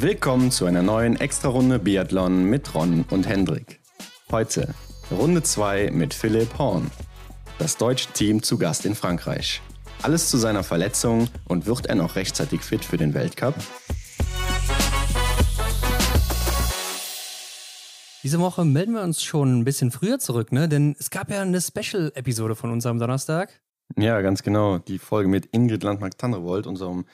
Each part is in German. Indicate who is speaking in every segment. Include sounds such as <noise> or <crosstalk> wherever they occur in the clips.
Speaker 1: Willkommen zu einer neuen Extra-Runde Biathlon mit Ron und Hendrik. Heute Runde 2 mit Philipp Horn. Das deutsche Team zu Gast in Frankreich. Alles zu seiner Verletzung und wird er noch rechtzeitig fit für den Weltcup?
Speaker 2: Diese Woche melden wir uns schon ein bisschen früher zurück, ne? Denn es gab ja eine Special-Episode von uns am Donnerstag.
Speaker 1: Ja, ganz genau. Die Folge mit Ingrid Landmark-Tandrevold, unserem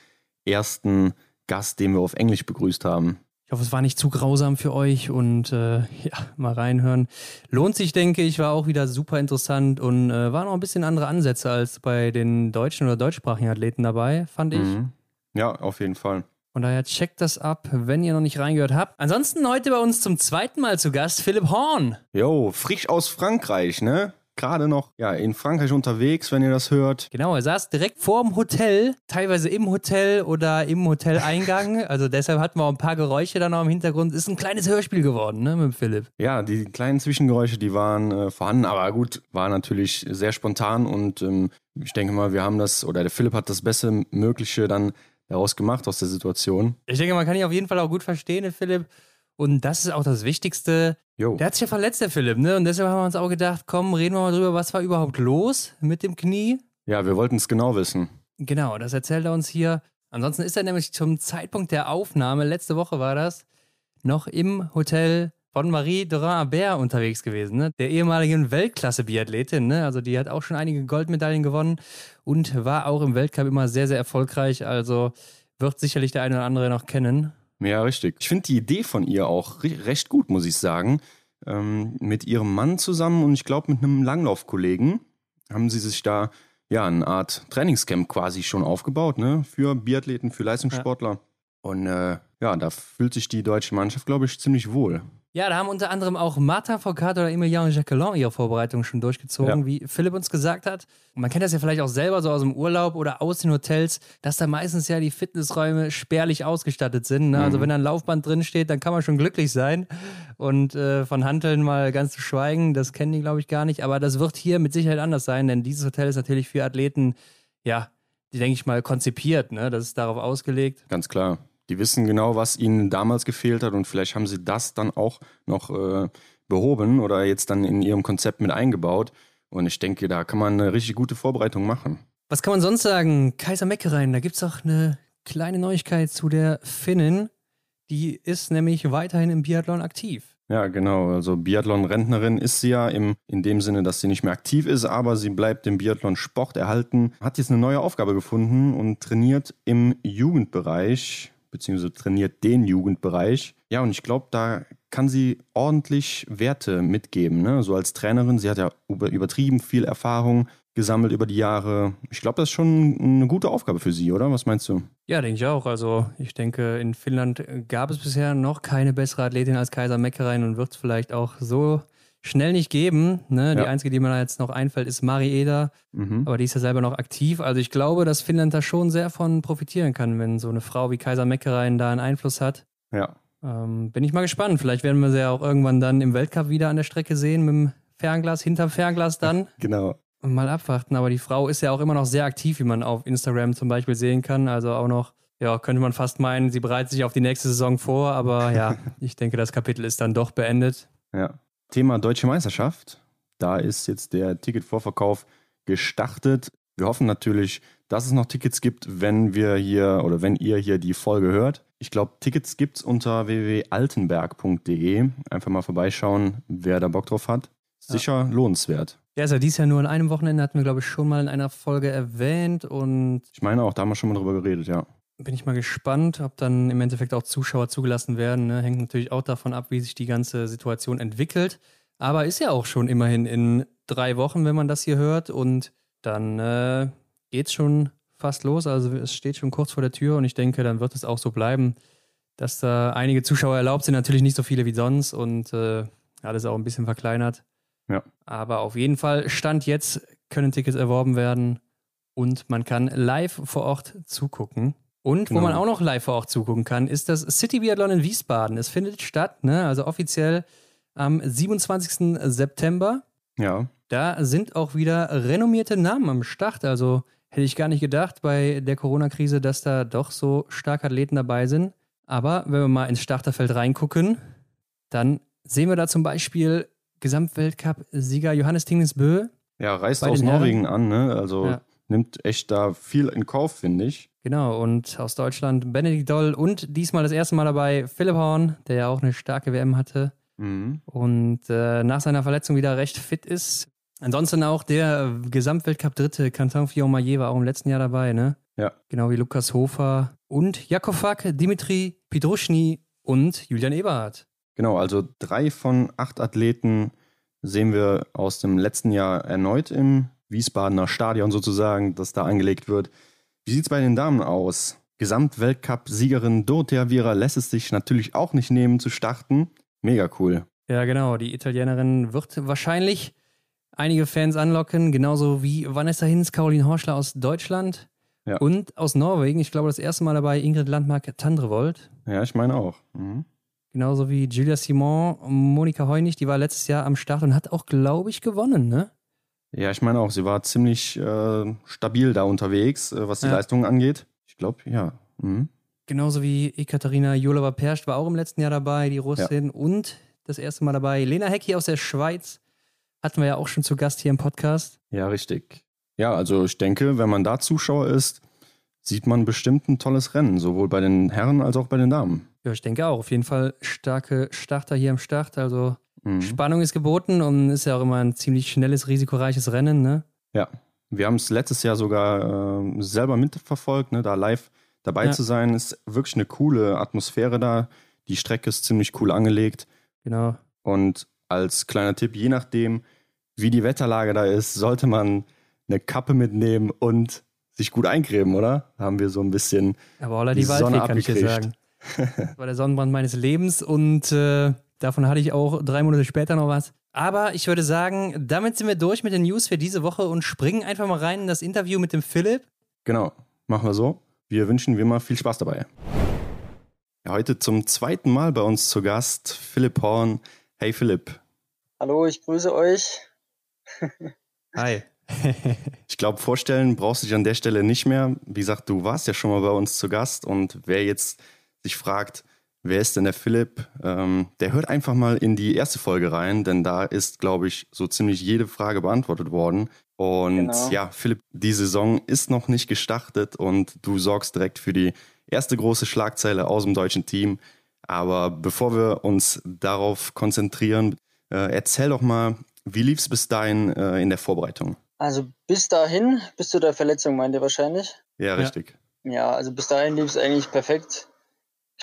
Speaker 1: ersten Gast, den wir auf Englisch begrüßt haben.
Speaker 2: Ich hoffe, es war nicht zu grausam für euch und äh, <laughs> ja, mal reinhören. Lohnt sich, denke ich, war auch wieder super interessant und äh, waren auch ein bisschen andere Ansätze als bei den deutschen oder deutschsprachigen Athleten dabei, fand ich. Mhm.
Speaker 1: Ja, auf jeden Fall.
Speaker 2: Von daher checkt das ab, wenn ihr noch nicht reingehört habt. Ansonsten heute bei uns zum zweiten Mal zu Gast Philipp Horn.
Speaker 1: Jo, frisch aus Frankreich, ne? Gerade noch ja, in Frankreich unterwegs, wenn ihr das hört.
Speaker 2: Genau, er saß direkt vorm Hotel, teilweise im Hotel oder im Hoteleingang. <laughs> Also deshalb hatten wir auch ein paar Geräusche dann auch im Hintergrund. Ist ein kleines Hörspiel geworden, ne, mit Philipp.
Speaker 1: Ja, die kleinen Zwischengeräusche, die waren äh, vorhanden, aber gut, war natürlich sehr spontan und ähm, ich denke mal, wir haben das, oder der Philipp hat das Beste Mögliche dann daraus gemacht aus der Situation.
Speaker 2: Ich denke, man kann ihn auf jeden Fall auch gut verstehen, Philipp. Und das ist auch das Wichtigste. Jo. Der hat sich ja verletzt, der Philipp, ne? Und deshalb haben wir uns auch gedacht, komm, reden wir mal drüber, was war überhaupt los mit dem Knie?
Speaker 1: Ja, wir wollten es genau wissen.
Speaker 2: Genau, das erzählt er uns hier. Ansonsten ist er nämlich zum Zeitpunkt der Aufnahme, letzte Woche war das, noch im Hotel von Marie Dorin-Abert unterwegs gewesen, ne? der ehemaligen Weltklasse-Biathletin. Ne? Also die hat auch schon einige Goldmedaillen gewonnen und war auch im Weltcup immer sehr, sehr erfolgreich. Also wird sicherlich der eine oder andere noch kennen.
Speaker 1: Ja, richtig. Ich finde die Idee von ihr auch recht gut, muss ich sagen. Ähm, mit ihrem Mann zusammen und ich glaube mit einem Langlaufkollegen haben sie sich da ja eine Art Trainingscamp quasi schon aufgebaut, ne? Für Biathleten, für Leistungssportler. Ja. Und äh, ja, da fühlt sich die deutsche Mannschaft, glaube ich, ziemlich wohl.
Speaker 2: Ja, da haben unter anderem auch Martin Foucault oder Emilien Jacquelin ihre Vorbereitung schon durchgezogen, ja. wie Philipp uns gesagt hat. Und man kennt das ja vielleicht auch selber so aus dem Urlaub oder aus den Hotels, dass da meistens ja die Fitnessräume spärlich ausgestattet sind. Ne? Also mhm. Also wenn da ein Laufband drin steht, dann kann man schon glücklich sein. Und äh, von Hanteln mal ganz zu schweigen, das kennen die, glaube ich, gar nicht. Aber das wird hier mit Sicherheit anders sein, denn dieses Hotel ist natürlich für Athleten, ja, die, denke ich mal, konzipiert. Ne? Das ist darauf ausgelegt.
Speaker 1: Ganz klar. Die wissen genau, was ihnen damals gefehlt hat und vielleicht haben sie das dann auch noch äh, behoben oder jetzt dann in ihrem Konzept mit eingebaut. Und ich denke, da kann man eine richtig gute Vorbereitung machen.
Speaker 2: Was kann man sonst sagen? Kaiser Meckereien, da gibt es auch eine kleine Neuigkeit zu der Finnin. Die ist nämlich weiterhin im Biathlon aktiv.
Speaker 1: Ja, genau. Also Biathlon-Rentnerin ist sie ja im, in dem Sinne, dass sie nicht mehr aktiv ist, aber sie bleibt dem Biathlon-Sport erhalten. Hat jetzt eine neue Aufgabe gefunden und trainiert im Jugendbereich beziehungsweise trainiert den Jugendbereich. Ja, und ich glaube, da kann sie ordentlich Werte mitgeben. Ne? So als Trainerin, sie hat ja übertrieben viel Erfahrung gesammelt über die Jahre. Ich glaube, das ist schon eine gute Aufgabe für sie, oder? Was meinst du?
Speaker 2: Ja, denke ich auch. Also ich denke, in Finnland gab es bisher noch keine bessere Athletin als Kaiser Meckerein und wird es vielleicht auch so schnell nicht geben. Ne? Die ja. einzige, die mir jetzt noch einfällt, ist Mari Eder. Mhm. Aber die ist ja selber noch aktiv. Also ich glaube, dass Finnland da schon sehr von profitieren kann, wenn so eine Frau wie Kaiser Meckerein da einen Einfluss hat.
Speaker 1: Ja.
Speaker 2: Ähm, bin ich mal gespannt. Vielleicht werden wir sie ja auch irgendwann dann im Weltcup wieder an der Strecke sehen, mit dem Fernglas, hinterm Fernglas dann. <laughs>
Speaker 1: genau.
Speaker 2: Und mal abwarten. Aber die Frau ist ja auch immer noch sehr aktiv, wie man auf Instagram zum Beispiel sehen kann. Also auch noch, ja, könnte man fast meinen, sie bereitet sich auf die nächste Saison vor. Aber ja, <laughs> ich denke, das Kapitel ist dann doch beendet.
Speaker 1: Ja. Thema Deutsche Meisterschaft. Da ist jetzt der Ticketvorverkauf gestartet. Wir hoffen natürlich, dass es noch Tickets gibt, wenn wir hier oder wenn ihr hier die Folge hört. Ich glaube, Tickets gibt es unter www.altenberg.de. Einfach mal vorbeischauen, wer da Bock drauf hat. Sicher ja. lohnenswert.
Speaker 2: Ja, ist ja dies Jahr nur an einem Wochenende, hatten wir, glaube ich, schon mal in einer Folge erwähnt. Und
Speaker 1: ich meine auch, da haben wir schon mal drüber geredet, ja.
Speaker 2: Bin ich mal gespannt, ob dann im Endeffekt auch Zuschauer zugelassen werden. Ne? Hängt natürlich auch davon ab, wie sich die ganze Situation entwickelt. Aber ist ja auch schon immerhin in drei Wochen, wenn man das hier hört. Und dann äh, es schon fast los. Also es steht schon kurz vor der Tür und ich denke, dann wird es auch so bleiben, dass da einige Zuschauer erlaubt sind. Natürlich nicht so viele wie sonst und äh, alles auch ein bisschen verkleinert.
Speaker 1: Ja.
Speaker 2: Aber auf jeden Fall, Stand jetzt können Tickets erworben werden und man kann live vor Ort zugucken. Und genau. wo man auch noch live vor Ort zugucken kann, ist das City Biathlon in Wiesbaden. Es findet statt, ne? also offiziell am 27. September.
Speaker 1: Ja.
Speaker 2: Da sind auch wieder renommierte Namen am Start. Also hätte ich gar nicht gedacht bei der Corona-Krise, dass da doch so stark Athleten dabei sind. Aber wenn wir mal ins Starterfeld reingucken, dann sehen wir da zum Beispiel Gesamtweltcup-Sieger Johannes Tingnes-Bö.
Speaker 1: Ja, reist aus Norwegen an, ne? Also ja. Nimmt echt da viel in Kauf, finde ich.
Speaker 2: Genau, und aus Deutschland Benedikt Doll und diesmal das erste Mal dabei Philipp Horn, der ja auch eine starke WM hatte mhm. und äh, nach seiner Verletzung wieder recht fit ist. Ansonsten auch der Gesamtweltcup-Dritte, Quentin Fillon-Maillet war auch im letzten Jahr dabei, ne?
Speaker 1: Ja.
Speaker 2: Genau wie Lukas Hofer und Jakofak, Dimitri Pidruschny und Julian Eberhardt.
Speaker 1: Genau, also drei von acht Athleten sehen wir aus dem letzten Jahr erneut im Wiesbadener Stadion sozusagen, das da angelegt wird. Wie sieht es bei den Damen aus? Gesamtweltcup-Siegerin Dorothea Viera lässt es sich natürlich auch nicht nehmen zu starten. Mega cool.
Speaker 2: Ja, genau. Die Italienerin wird wahrscheinlich einige Fans anlocken, genauso wie Vanessa Hinz, Caroline Horschler aus Deutschland ja. und aus Norwegen. Ich glaube, das erste Mal dabei Ingrid Landmark-Tandrevold.
Speaker 1: Ja, ich meine auch. Mhm.
Speaker 2: Genauso wie Julia Simon, Monika Heunig, die war letztes Jahr am Start und hat auch, glaube ich, gewonnen, ne?
Speaker 1: Ja, ich meine auch, sie war ziemlich äh, stabil da unterwegs, äh, was die ja. Leistungen angeht. Ich glaube, ja. Mhm.
Speaker 2: Genauso wie Ekaterina Jolova-Perscht war auch im letzten Jahr dabei, die Russin. Ja. Und das erste Mal dabei Lena Hecki aus der Schweiz. Hatten wir ja auch schon zu Gast hier im Podcast.
Speaker 1: Ja, richtig. Ja, also ich denke, wenn man da Zuschauer ist, sieht man bestimmt ein tolles Rennen, sowohl bei den Herren als auch bei den Damen.
Speaker 2: Ja, ich denke auch. Auf jeden Fall starke Starter hier am Start. Also Mhm. Spannung ist geboten und ist ja auch immer ein ziemlich schnelles, risikoreiches Rennen, ne?
Speaker 1: Ja. Wir haben es letztes Jahr sogar äh, selber mitverfolgt, ne? da live dabei ja. zu sein, ist wirklich eine coole Atmosphäre da. Die Strecke ist ziemlich cool angelegt.
Speaker 2: Genau.
Speaker 1: Und als kleiner Tipp, je nachdem, wie die Wetterlage da ist, sollte man eine Kappe mitnehmen und sich gut eincremen, oder? Da haben wir so ein bisschen
Speaker 2: Aber die, die Sonne Waldweg, kann ich dir sagen. <laughs> Das war der Sonnenbrand meines Lebens und äh, Davon hatte ich auch drei Monate später noch was. Aber ich würde sagen, damit sind wir durch mit den News für diese Woche und springen einfach mal rein in das Interview mit dem Philipp.
Speaker 1: Genau, machen wir so. Wir wünschen wie immer viel Spaß dabei. Ja, heute zum zweiten Mal bei uns zu Gast Philipp Horn. Hey Philipp.
Speaker 3: Hallo, ich grüße euch. <laughs>
Speaker 2: Hi. <laughs>
Speaker 1: ich glaube, vorstellen brauchst du dich an der Stelle nicht mehr. Wie gesagt, du warst ja schon mal bei uns zu Gast und wer jetzt sich fragt, Wer ist denn der Philipp? Ähm, der hört einfach mal in die erste Folge rein, denn da ist, glaube ich, so ziemlich jede Frage beantwortet worden. Und genau. ja, Philipp, die Saison ist noch nicht gestartet und du sorgst direkt für die erste große Schlagzeile aus dem deutschen Team. Aber bevor wir uns darauf konzentrieren, äh, erzähl doch mal, wie lief es bis dahin äh, in der Vorbereitung?
Speaker 3: Also bis dahin, bis zu der Verletzung meint ihr wahrscheinlich?
Speaker 1: Ja, richtig.
Speaker 3: Ja, ja also bis dahin lief es eigentlich perfekt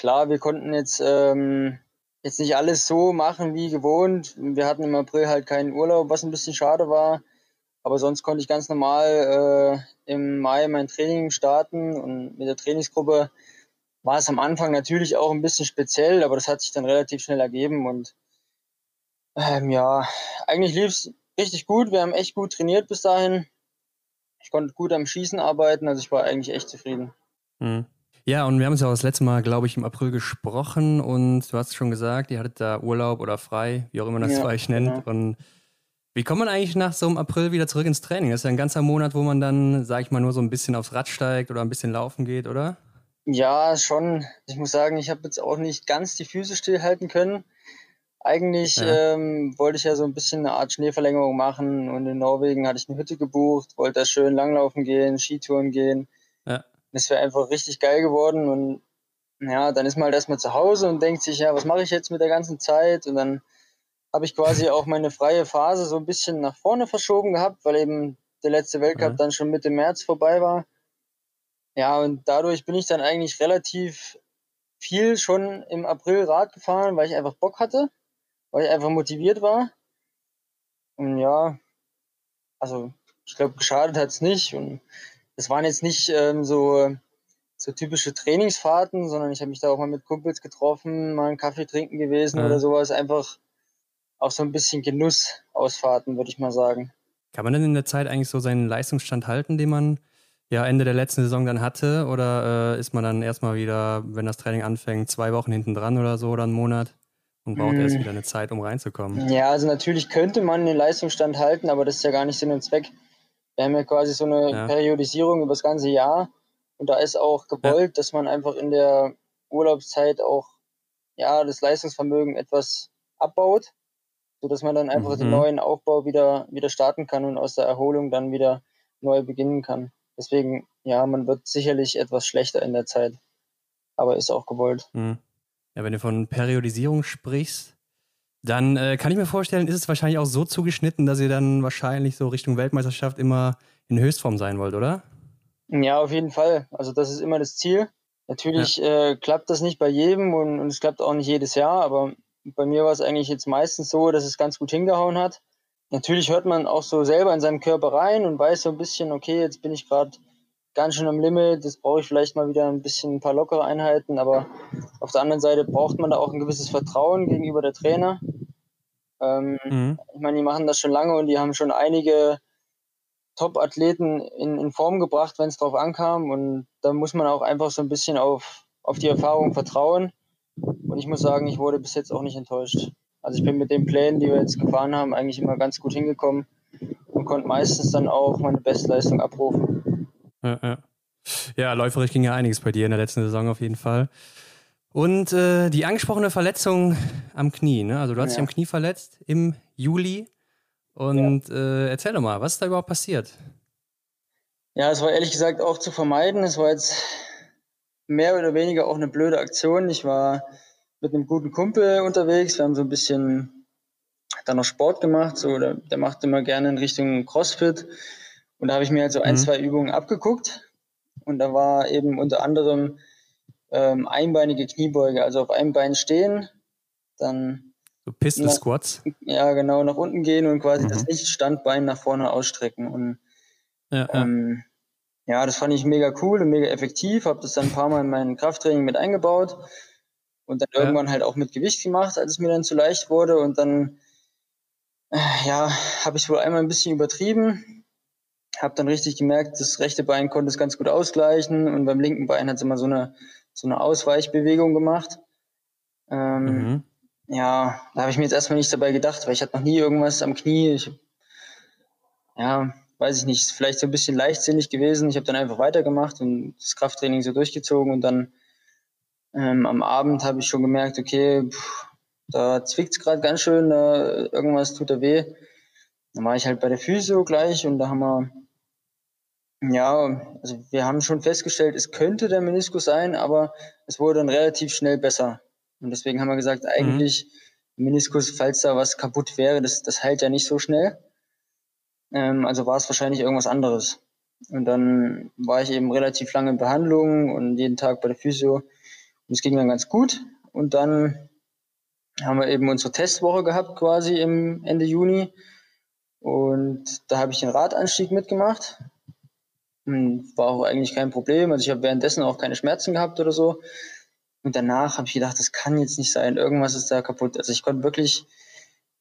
Speaker 3: klar, wir konnten jetzt, ähm, jetzt nicht alles so machen wie gewohnt. Wir hatten im April halt keinen Urlaub, was ein bisschen schade war. Aber sonst konnte ich ganz normal äh, im Mai mein Training starten und mit der Trainingsgruppe war es am Anfang natürlich auch ein bisschen speziell, aber das hat sich dann relativ schnell ergeben und ähm, ja, eigentlich lief es richtig gut. Wir haben echt gut trainiert bis dahin. Ich konnte gut am Schießen arbeiten, also ich war eigentlich echt zufrieden.
Speaker 2: Mhm. Ja, und wir haben uns ja auch das letzte Mal, glaube ich, im April gesprochen und du hast schon gesagt, ihr hattet da Urlaub oder frei, wie auch immer das ja, euch nennt. Genau. Und wie kommt man eigentlich nach so einem April wieder zurück ins Training? Das ist ja ein ganzer Monat, wo man dann, sag ich mal, nur so ein bisschen aufs Rad steigt oder ein bisschen laufen geht, oder?
Speaker 3: Ja, schon. Ich muss sagen, ich habe jetzt auch nicht ganz die Füße stillhalten können. Eigentlich ja. ähm, wollte ich ja so ein bisschen eine Art Schneeverlängerung machen und in Norwegen hatte ich eine Hütte gebucht, wollte da schön langlaufen gehen, Skitouren gehen. Das wäre einfach richtig geil geworden und ja, dann ist man halt erstmal zu Hause und denkt sich, ja, was mache ich jetzt mit der ganzen Zeit? Und dann habe ich quasi auch meine freie Phase so ein bisschen nach vorne verschoben gehabt, weil eben der letzte Weltcup mhm. dann schon Mitte März vorbei war. Ja, und dadurch bin ich dann eigentlich relativ viel schon im April Rad gefahren, weil ich einfach Bock hatte, weil ich einfach motiviert war. Und ja, also ich glaube, geschadet hat es nicht. Und das waren jetzt nicht ähm, so, so typische Trainingsfahrten, sondern ich habe mich da auch mal mit Kumpels getroffen, mal einen Kaffee trinken gewesen ja. oder sowas. Einfach auch so ein bisschen Genussausfahrten, würde ich mal sagen.
Speaker 2: Kann man denn in der Zeit eigentlich so seinen Leistungsstand halten, den man ja Ende der letzten Saison dann hatte? Oder äh, ist man dann erstmal wieder, wenn das Training anfängt, zwei Wochen hinten dran oder so oder einen Monat? Und braucht erst wieder eine Zeit, um reinzukommen.
Speaker 3: Ja, also natürlich könnte man den Leistungsstand halten, aber das ist ja gar nicht Sinn und Zweck. Wir haben ja quasi so eine ja. Periodisierung über das ganze Jahr und da ist auch gewollt, ja. dass man einfach in der Urlaubszeit auch ja das Leistungsvermögen etwas abbaut, sodass man dann einfach mhm. den neuen Aufbau wieder, wieder starten kann und aus der Erholung dann wieder neu beginnen kann. Deswegen, ja, man wird sicherlich etwas schlechter in der Zeit, aber ist auch gewollt. Mhm.
Speaker 2: Ja, wenn du von Periodisierung sprichst, dann äh, kann ich mir vorstellen, ist es wahrscheinlich auch so zugeschnitten, dass ihr dann wahrscheinlich so Richtung Weltmeisterschaft immer in Höchstform sein wollt, oder?
Speaker 3: Ja, auf jeden Fall. Also das ist immer das Ziel. Natürlich ja. äh, klappt das nicht bei jedem und, und, es klappt auch nicht jedes Jahr, aber bei mir war es eigentlich jetzt meistens so, dass es ganz gut hingehauen hat. Natürlich hört man auch so selber in seinen Körper rein und weiß so ein bisschen, okay, jetzt bin ich gerade ganz schön am Limit, jetzt brauche ich vielleicht mal wieder ein bisschen ein paar lockere Einheiten, aber auf der anderen Seite braucht man da auch ein gewisses Vertrauen gegenüber der Trainer. Ähm, mhm. Ich meine, die machen das schon lange und die haben schon einige Top-Athleten in, in Form gebracht, wenn es drauf ankam und da muss man auch einfach so ein bisschen auf, auf die Erfahrung vertrauen und ich muss sagen, ich wurde bis jetzt auch nicht enttäuscht. Also ich bin mit den Plänen, die wir jetzt gefahren haben, eigentlich immer ganz gut hingekommen und konnte meistens dann auch meine Bestleistung abrufen.
Speaker 2: Ja, ja. ja, läuferisch ging ja einiges bei dir in der letzten Saison auf jeden Fall. Und äh, die angesprochene Verletzung am Knie, ne? Also du hast ja. dich am Knie verletzt im Juli. Und ja. äh, erzähl doch mal, was ist da überhaupt passiert?
Speaker 3: Ja, es war ehrlich gesagt auch zu vermeiden. Es war jetzt mehr oder weniger auch eine blöde Aktion. Ich war mit einem guten Kumpel unterwegs. Wir haben so ein bisschen dann noch Sport gemacht. So, der, der macht immer gerne in Richtung CrossFit. Und da habe ich mir halt so ein, mhm. zwei Übungen abgeguckt. Und da war eben unter anderem ähm, einbeinige Kniebeuge, also auf einem Bein stehen, dann
Speaker 2: so Pistol Squats.
Speaker 3: Ja, genau, nach unten gehen und quasi mhm. das Nicht-Standbein nach vorne ausstrecken. Und ja, ja. Ähm, ja, das fand ich mega cool und mega effektiv. Habe das dann ein paar Mal in mein Krafttraining mit eingebaut und dann ja. irgendwann halt auch mit Gewicht gemacht, als es mir dann zu leicht wurde. Und dann, äh, ja, habe ich wohl einmal ein bisschen übertrieben. Habe dann richtig gemerkt, das rechte Bein konnte es ganz gut ausgleichen und beim linken Bein hat es immer so eine, so eine Ausweichbewegung gemacht. Ähm, mhm. Ja, da habe ich mir jetzt erstmal nichts dabei gedacht, weil ich hatte noch nie irgendwas am Knie. Ich, ja, weiß ich nicht, vielleicht so ein bisschen leichtsinnig gewesen. Ich habe dann einfach weitergemacht und das Krafttraining so durchgezogen und dann ähm, am Abend habe ich schon gemerkt, okay, pff, da zwickt es gerade ganz schön, da irgendwas tut da weh. Dann war ich halt bei der Physio gleich und da haben wir, ja, also wir haben schon festgestellt, es könnte der Meniskus sein, aber es wurde dann relativ schnell besser. Und deswegen haben wir gesagt, eigentlich mhm. Meniskus, falls da was kaputt wäre, das, das heilt ja nicht so schnell. Ähm, also war es wahrscheinlich irgendwas anderes. Und dann war ich eben relativ lange in Behandlung und jeden Tag bei der Physio. Und es ging dann ganz gut. Und dann haben wir eben unsere Testwoche gehabt, quasi im Ende Juni. Und da habe ich den Radanstieg mitgemacht. Und war auch eigentlich kein Problem. Also ich habe währenddessen auch keine Schmerzen gehabt oder so. Und danach habe ich gedacht, das kann jetzt nicht sein. Irgendwas ist da kaputt. Also ich konnte wirklich,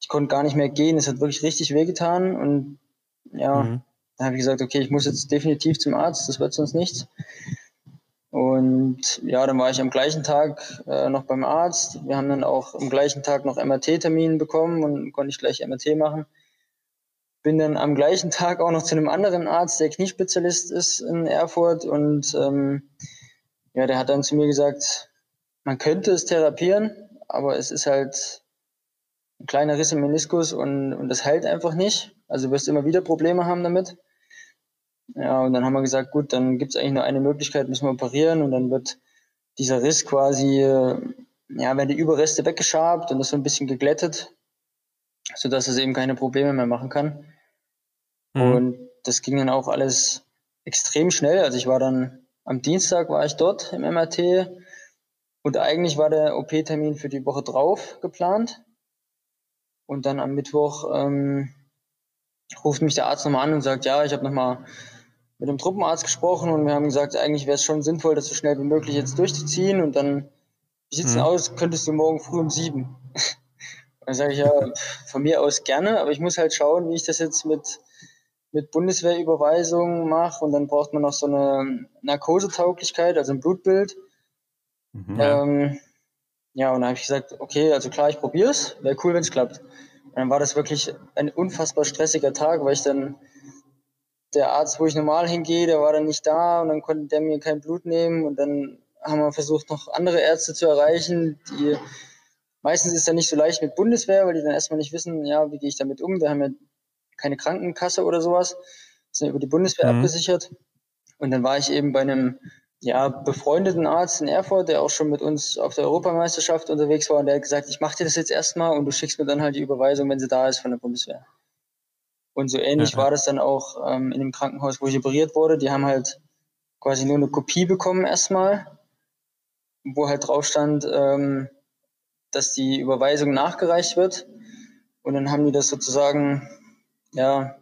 Speaker 3: ich konnte gar nicht mehr gehen. Es hat wirklich richtig wehgetan. Und ja, mhm. da habe ich gesagt, okay, ich muss jetzt definitiv zum Arzt, das wird sonst nichts. Und ja, dann war ich am gleichen Tag äh, noch beim Arzt. Wir haben dann auch am gleichen Tag noch MRT-Termin bekommen und konnte ich gleich MRT machen. Bin dann am gleichen Tag auch noch zu einem anderen Arzt, der Kniespezialist ist in Erfurt. Und ähm, ja, der hat dann zu mir gesagt, man könnte es therapieren, aber es ist halt ein kleiner Riss im Meniskus und, und das heilt einfach nicht. Also du wirst immer wieder Probleme haben damit. Ja, und dann haben wir gesagt, gut, dann gibt es eigentlich nur eine Möglichkeit, müssen wir operieren und dann wird dieser Riss quasi, ja, werden die Überreste weggeschabt und das so ein bisschen geglättet, sodass es eben keine Probleme mehr machen kann. Mhm. Und das ging dann auch alles extrem schnell. Also ich war dann am Dienstag war ich dort im MRT und eigentlich war der OP-Termin für die Woche drauf geplant. Und dann am Mittwoch ähm, ruft mich der Arzt nochmal an und sagt, ja, ich habe nochmal mit dem Truppenarzt gesprochen und wir haben gesagt, eigentlich wäre es schon sinnvoll, das so schnell wie möglich jetzt durchzuziehen und dann, wie sieht's mhm. aus, könntest du morgen früh um sieben? <laughs> dann sage ich ja, <laughs> von mir aus gerne, aber ich muss halt schauen, wie ich das jetzt mit, mit Bundeswehrüberweisung mache und dann braucht man noch so eine Narkosetauglichkeit, also ein Blutbild. Mhm. Ähm, ja, und dann habe ich gesagt, okay, also klar, ich probiere es, wäre cool, wenn es klappt. Und dann war das wirklich ein unfassbar stressiger Tag, weil ich dann der Arzt, wo ich normal hingehe, der war dann nicht da und dann konnte der mir kein Blut nehmen und dann haben wir versucht, noch andere Ärzte zu erreichen, die meistens ist ja nicht so leicht mit Bundeswehr, weil die dann erstmal nicht wissen, ja, wie gehe ich damit um? Wir haben ja keine Krankenkasse oder sowas, sind über die Bundeswehr mhm. abgesichert. Und dann war ich eben bei einem ja, befreundeten Arzt in Erfurt, der auch schon mit uns auf der Europameisterschaft unterwegs war und der hat gesagt, ich mache dir das jetzt erstmal und du schickst mir dann halt die Überweisung, wenn sie da ist von der Bundeswehr. Und so ähnlich ja. war das dann auch ähm, in dem Krankenhaus, wo ich operiert wurde. Die haben halt quasi nur eine Kopie bekommen erstmal, wo halt drauf stand, ähm, dass die Überweisung nachgereicht wird. Und dann haben die das sozusagen, ja,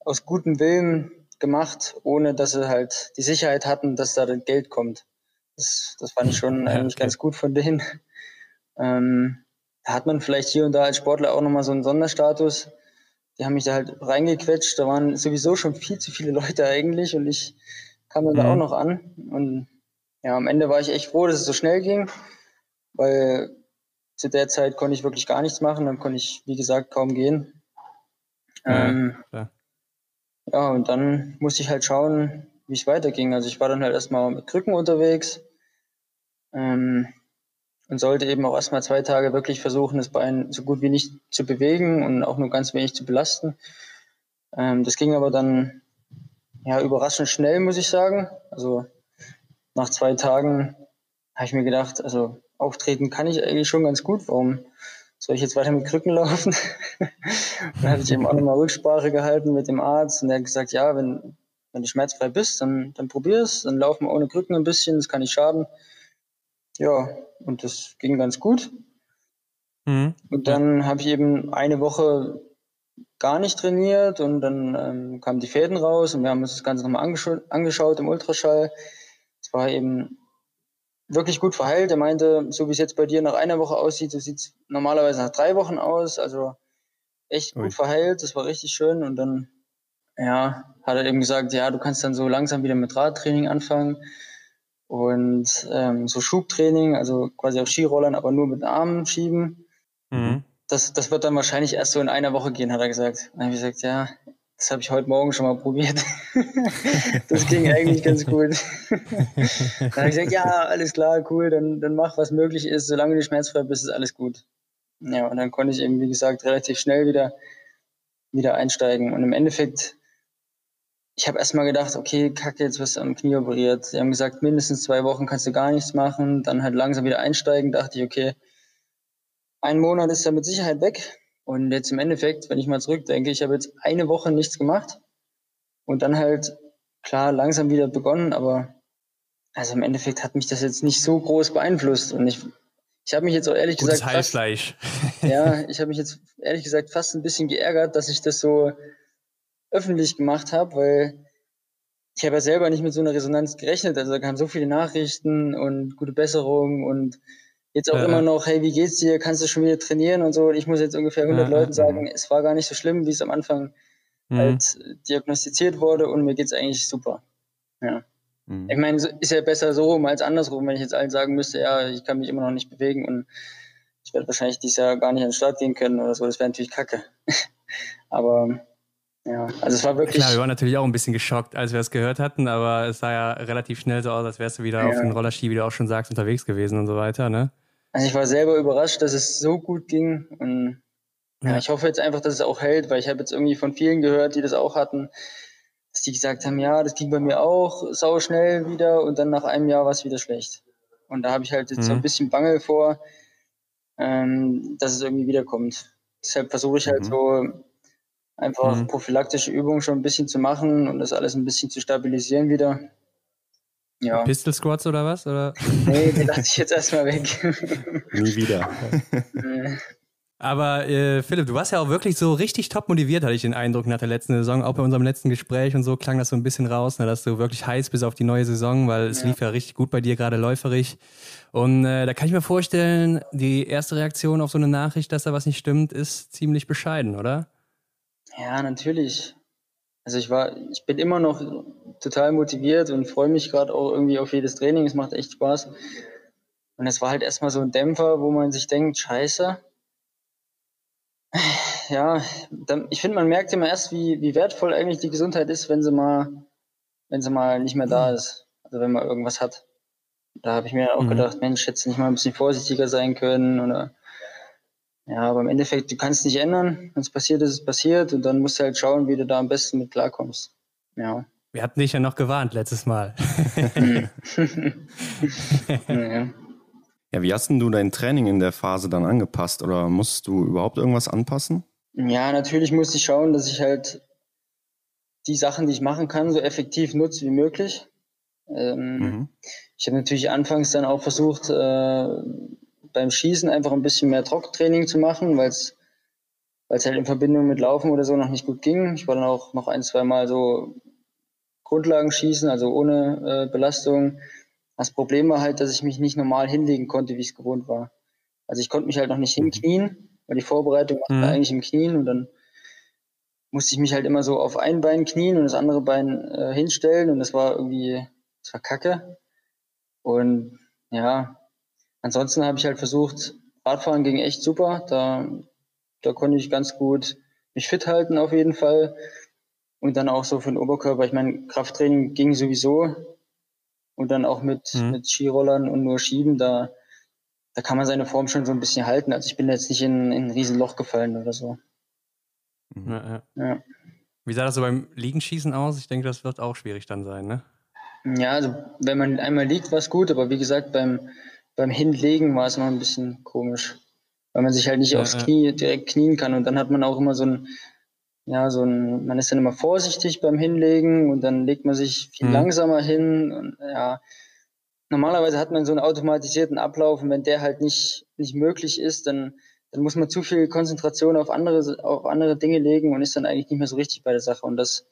Speaker 3: aus gutem Willen gemacht, ohne dass sie halt die Sicherheit hatten, dass da das Geld kommt. Das, das fand ich schon ja, eigentlich okay. ganz gut von denen. Ähm, da hat man vielleicht hier und da als Sportler auch nochmal so einen Sonderstatus die haben mich da halt reingequetscht. Da waren sowieso schon viel zu viele <laughs> Leute eigentlich und ich kam dann mhm. da auch noch an. Und ja, am Ende war ich echt froh, dass es so schnell ging, weil zu der Zeit konnte ich wirklich gar nichts machen. Dann konnte ich, wie gesagt, kaum gehen. Ja, ähm, ja und dann musste ich halt schauen, wie es weiterging. Also ich war dann halt erstmal mit Krücken unterwegs. Ähm, und sollte eben auch erstmal zwei Tage wirklich versuchen, das Bein so gut wie nicht zu bewegen und auch nur ganz wenig zu belasten. Ähm, das ging aber dann ja überraschend schnell, muss ich sagen. Also nach zwei Tagen habe ich mir gedacht, also auftreten kann ich eigentlich schon ganz gut. Warum soll ich jetzt weiter mit Krücken laufen? <laughs> dann habe ich eben auch nochmal Rücksprache gehalten mit dem Arzt und der hat gesagt, ja, wenn, wenn du schmerzfrei bist, dann, dann probier es, dann laufen wir ohne Krücken ein bisschen, das kann nicht schaden. Ja, und das ging ganz gut. Mhm. Und dann habe ich eben eine Woche gar nicht trainiert und dann ähm, kamen die Fäden raus und wir haben uns das Ganze nochmal angescha angeschaut im Ultraschall. Es war eben wirklich gut verheilt. Er meinte, so wie es jetzt bei dir nach einer Woche aussieht, so sieht es normalerweise nach drei Wochen aus. Also echt gut Ui. verheilt. Das war richtig schön. Und dann, ja, hat er eben gesagt, ja, du kannst dann so langsam wieder mit Radtraining anfangen. Und ähm, so Schubtraining, also quasi auf Skirollern, aber nur mit den Armen schieben. Mhm. Das, das wird dann wahrscheinlich erst so in einer Woche gehen, hat er gesagt. Dann habe ich gesagt, ja, das habe ich heute Morgen schon mal probiert. <laughs> das ging eigentlich ganz <laughs> gut. dann habe ich gesagt, ja, alles klar, cool, dann, dann mach, was möglich ist. Solange du schmerzfrei bist, ist alles gut. Ja, und dann konnte ich eben, wie gesagt, relativ schnell wieder, wieder einsteigen. Und im Endeffekt ich habe erstmal gedacht, okay, kacke, jetzt wirst du am Knie operiert. Sie haben gesagt, mindestens zwei Wochen kannst du gar nichts machen, dann halt langsam wieder einsteigen. Dachte ich, okay, ein Monat ist er mit Sicherheit weg. Und jetzt im Endeffekt, wenn ich mal zurückdenke, ich habe jetzt eine Woche nichts gemacht und dann halt, klar, langsam wieder begonnen, aber also im Endeffekt hat mich das jetzt nicht so groß beeinflusst. Und ich, ich habe mich jetzt auch ehrlich Gutes gesagt.
Speaker 2: Heilfleisch.
Speaker 3: Fast, <laughs> ja, ich habe mich jetzt ehrlich gesagt fast ein bisschen geärgert, dass ich das so öffentlich gemacht habe, weil ich habe ja selber nicht mit so einer Resonanz gerechnet. Also da kamen so viele Nachrichten und gute Besserung und jetzt auch ja. immer noch, hey, wie geht's dir? Kannst du schon wieder trainieren und so? Und ich muss jetzt ungefähr 100 ja, Leuten sagen, es war gar nicht so schlimm, wie es am Anfang mhm. halt diagnostiziert wurde und mir geht's eigentlich super. Ja. Mhm. Ich meine, ist ja besser so rum als andersrum, wenn ich jetzt allen sagen müsste, ja, ich kann mich immer noch nicht bewegen und ich werde wahrscheinlich dieses Jahr gar nicht an den Start gehen können oder so. Das wäre natürlich kacke. <laughs> Aber ja, also es war wirklich.
Speaker 2: Klar, wir waren natürlich auch ein bisschen geschockt, als wir es gehört hatten, aber es sah ja relativ schnell so aus, als wärst du wieder ja. auf dem Rollerski, wie du auch schon sagst, unterwegs gewesen und so weiter, ne?
Speaker 3: Also ich war selber überrascht, dass es so gut ging und ja, ich hoffe jetzt einfach, dass es auch hält, weil ich habe jetzt irgendwie von vielen gehört, die das auch hatten, dass die gesagt haben, ja, das ging bei mir auch sau schnell wieder und dann nach einem Jahr war es wieder schlecht. Und da habe ich halt jetzt mhm. so ein bisschen Bangel vor, ähm, dass es irgendwie wiederkommt. Deshalb versuche ich halt mhm. so einfach mhm. prophylaktische Übungen schon ein bisschen zu machen und das alles ein bisschen zu stabilisieren wieder.
Speaker 2: Ja. Pistol Squats oder was? Oder? <laughs>
Speaker 3: Nee, die lasse ich jetzt erstmal weg. <laughs>
Speaker 1: Nie wieder.
Speaker 2: Aber äh, Philipp, du warst ja auch wirklich so richtig top motiviert, hatte ich den Eindruck nach der letzten Saison. Auch bei unserem letzten Gespräch und so klang das so ein bisschen raus, ne, dass du wirklich heiß bist auf die neue Saison, weil es ja. lief ja richtig gut bei dir, gerade läuferig. Und äh, da kann ich mir vorstellen, die erste Reaktion auf so eine Nachricht, dass da was nicht stimmt, ist ziemlich bescheiden, oder?
Speaker 3: Ja, natürlich. Also ich war, ich bin immer noch total motiviert und freue mich gerade auch irgendwie auf jedes Training. Es macht echt Spaß. Und es war halt erstmal so ein Dämpfer, wo man sich denkt, scheiße. Ja, dann, ich finde, man merkt immer erst, wie, wie wertvoll eigentlich die Gesundheit ist, wenn sie mal, wenn sie mal nicht mehr da ist. Also wenn man irgendwas hat. da habe ich mir auch mhm. gedacht, Mensch, hättest du nicht mal ein bisschen vorsichtiger sein können oder ja, aber im Endeffekt, du kannst nicht ändern. Wenn es passiert ist, ist es passiert und dann musst du halt schauen, wie du da am besten mit klarkommst. Ja.
Speaker 2: Wir hatten dich ja noch gewarnt letztes Mal. <laughs>
Speaker 1: ja. ja, wie hast denn du dein Training in der Phase dann angepasst oder musst du überhaupt irgendwas anpassen?
Speaker 3: Ja, natürlich muss ich schauen, dass ich halt die Sachen, die ich machen kann, so effektiv nutze wie möglich. Ähm, mhm. Ich habe natürlich anfangs dann auch versucht, äh, beim Schießen einfach ein bisschen mehr Trocktraining zu machen, weil es halt in Verbindung mit Laufen oder so noch nicht gut ging. Ich war dann auch noch ein, zwei Mal so Grundlagenschießen, also ohne äh, Belastung. Das Problem war halt, dass ich mich nicht normal hinlegen konnte, wie ich es gewohnt war. Also ich konnte mich halt noch nicht mhm. hinknien, weil die Vorbereitung war mhm. eigentlich im Knien und dann musste ich mich halt immer so auf ein Bein knien und das andere Bein äh, hinstellen und das war irgendwie, das war kacke. Und ja, ansonsten habe ich halt versucht, Radfahren ging echt super. Da, da konnte ich ganz gut mich fit halten auf jeden Fall. Und dann auch so für den Oberkörper. Ich meine, Krafttraining ging sowieso. Und dann auch mit, mhm. mit Skirollern und nur Schieben, da, da kann man seine Form schon so ein bisschen halten. Also ich bin jetzt nicht in, in ein Riesenloch gefallen oder so.
Speaker 2: Mhm. Ja, ja. ja. Wie sah das so beim Liegenschießen aus? Ich denke, das wird auch schwierig dann sein, ne?
Speaker 3: Ja, also wenn man einmal liegt, war es gut, aber wie gesagt, beim, beim Hinlegen war es noch ein bisschen komisch. Weil man sich halt nicht ja, aufs Knie direkt knien kann. Und dann hat man auch immer so ein, ja, so ein, man ist dann immer vorsichtig beim Hinlegen und dann legt man sich viel mhm. langsamer hin. Und, ja, normalerweise hat man so einen automatisierten Ablauf und wenn der halt nicht, nicht möglich ist, dann dann muss man zu viel Konzentration auf andere, auf andere Dinge legen und ist dann eigentlich nicht mehr so richtig bei der Sache. Und das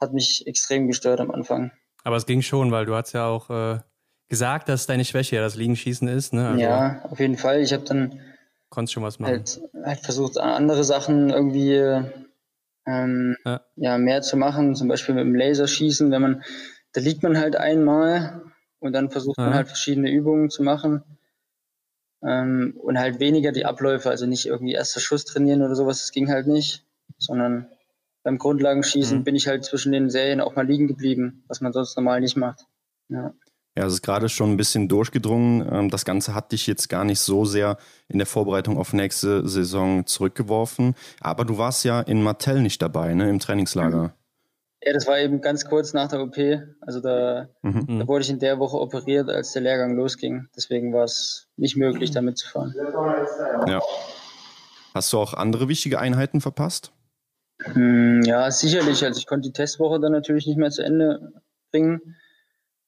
Speaker 3: hat mich extrem gestört am Anfang.
Speaker 2: Aber es ging schon, weil du hast ja auch äh, gesagt, dass deine Schwäche ja das Liegenschießen ist. Ne?
Speaker 3: Also ja, auf jeden Fall. Ich habe dann
Speaker 2: konntest schon was machen.
Speaker 3: Halt, halt versucht, andere Sachen irgendwie ähm, ja. ja. mehr zu machen. Zum Beispiel mit dem Laserschießen, wenn man, da liegt man halt einmal und dann versucht ja. man halt verschiedene Übungen zu machen. Ähm, und halt weniger die Abläufe, also nicht irgendwie erster Schuss trainieren oder sowas, das ging halt nicht, sondern beim Grundlagenschießen mhm. bin ich halt zwischen den Serien auch mal liegen geblieben, was man sonst normal nicht macht. Ja.
Speaker 1: Ja, es ist gerade schon ein bisschen durchgedrungen. Ähm, das Ganze hat dich jetzt gar nicht so sehr in der Vorbereitung auf nächste Saison zurückgeworfen. Aber du warst ja in Martell nicht dabei, ne, im Trainingslager. Mhm.
Speaker 3: Ja, das war eben ganz kurz nach der OP. Also da, mhm. da wurde ich in der Woche operiert, als der Lehrgang losging. Deswegen war es nicht möglich, damit zu fahren.
Speaker 1: Ja. Hast du auch andere wichtige Einheiten verpasst?
Speaker 3: Hm, ja, sicherlich. Also ich konnte die Testwoche dann natürlich nicht mehr zu Ende bringen.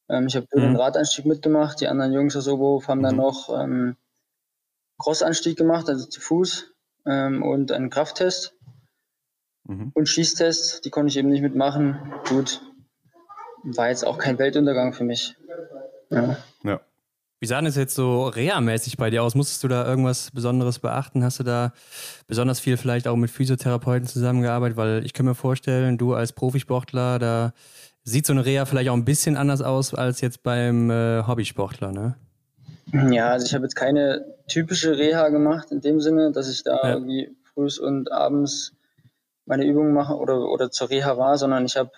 Speaker 3: Ähm, ich habe mhm. den Radanstieg mitgemacht. Die anderen Jungs aus Oberhof haben mhm. dann noch ähm, Crossanstieg gemacht, also zu Fuß ähm, und einen Krafttest. Mhm. Und Schießtests, die konnte ich eben nicht mitmachen. Gut, war jetzt auch kein Weltuntergang für mich. Ja.
Speaker 2: ja. Wie sah das jetzt so Reha-mäßig bei dir aus? Musstest du da irgendwas Besonderes beachten? Hast du da besonders viel vielleicht auch mit Physiotherapeuten zusammengearbeitet? Weil ich kann mir vorstellen, du als Profisportler, da sieht so eine Reha vielleicht auch ein bisschen anders aus als jetzt beim äh, Hobbysportler, ne?
Speaker 3: Ja, also ich habe jetzt keine typische Reha gemacht in dem Sinne, dass ich da ja. irgendwie früh und abends meine Übungen mache oder, oder zur Reha war, sondern ich habe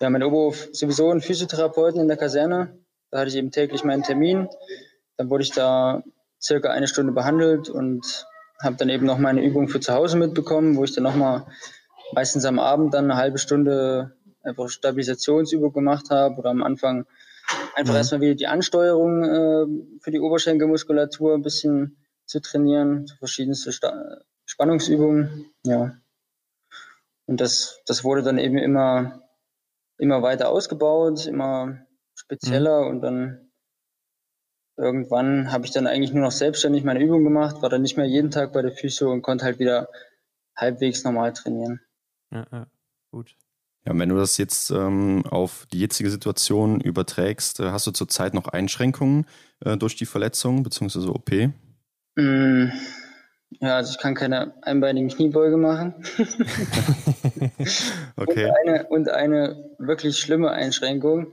Speaker 3: ja mein Oberhof sowieso einen Physiotherapeuten in der Kaserne. Da hatte ich eben täglich meinen Termin. Dann wurde ich da circa eine Stunde behandelt und habe dann eben noch meine Übung für zu Hause mitbekommen, wo ich dann nochmal meistens am Abend dann eine halbe Stunde einfach Stabilisationsübung gemacht habe oder am Anfang einfach mhm. erstmal wieder die Ansteuerung äh, für die Oberschenkelmuskulatur ein bisschen zu trainieren, verschiedenste Sta Spannungsübungen. Ja. Und das, das wurde dann eben immer, immer weiter ausgebaut, immer spezieller mhm. und dann irgendwann habe ich dann eigentlich nur noch selbstständig meine Übung gemacht, war dann nicht mehr jeden Tag bei der Physio und konnte halt wieder halbwegs normal trainieren.
Speaker 2: Ja, ja gut.
Speaker 1: Ja, wenn du das jetzt ähm, auf die jetzige Situation überträgst, äh, hast du zurzeit noch Einschränkungen äh, durch die Verletzung bzw. OP?
Speaker 3: Mm, ja, also ich kann keine einbeinigen Kniebeuge machen. <laughs>
Speaker 1: okay.
Speaker 3: Und eine, und eine wirklich schlimme Einschränkung,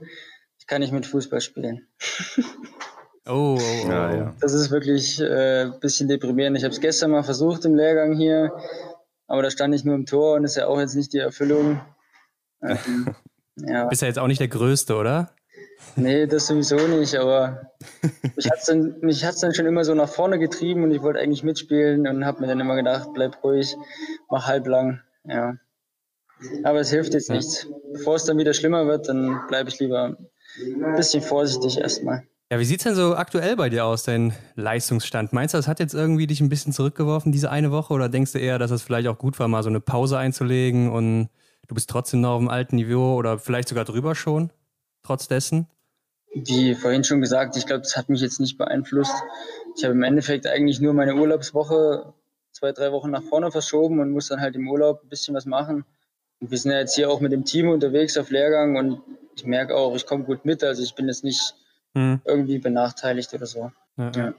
Speaker 3: ich kann nicht mit Fußball spielen.
Speaker 2: Oh, oh, oh. Ja, ja.
Speaker 3: Das ist wirklich ein äh, bisschen deprimierend. Ich habe es gestern mal versucht im Lehrgang hier, aber da stand ich nur im Tor und ist ja auch jetzt nicht die Erfüllung.
Speaker 2: Ähm, ja. Bist ja jetzt auch nicht der Größte, oder?
Speaker 3: Nee, das sowieso nicht, aber <laughs> mich hat es dann, dann schon immer so nach vorne getrieben und ich wollte eigentlich mitspielen und habe mir dann immer gedacht, bleib ruhig, mach halblang. Ja. Aber es hilft jetzt nichts. Bevor es dann wieder schlimmer wird, dann bleibe ich lieber ein bisschen vorsichtig erstmal.
Speaker 2: Ja, wie sieht es denn so aktuell bei dir aus, dein Leistungsstand? Meinst du, das hat jetzt irgendwie dich ein bisschen zurückgeworfen, diese eine Woche? Oder denkst du eher, dass es vielleicht auch gut war, mal so eine Pause einzulegen und du bist trotzdem noch auf dem alten Niveau oder vielleicht sogar drüber schon, trotz dessen?
Speaker 3: Wie vorhin schon gesagt, ich glaube, das hat mich jetzt nicht beeinflusst. Ich habe im Endeffekt eigentlich nur meine Urlaubswoche zwei, drei Wochen nach vorne verschoben und muss dann halt im Urlaub ein bisschen was machen. Und wir sind ja jetzt hier auch mit dem Team unterwegs auf Lehrgang und ich merke auch, ich komme gut mit. Also ich bin jetzt nicht hm. irgendwie benachteiligt oder so.
Speaker 2: Ja, ja.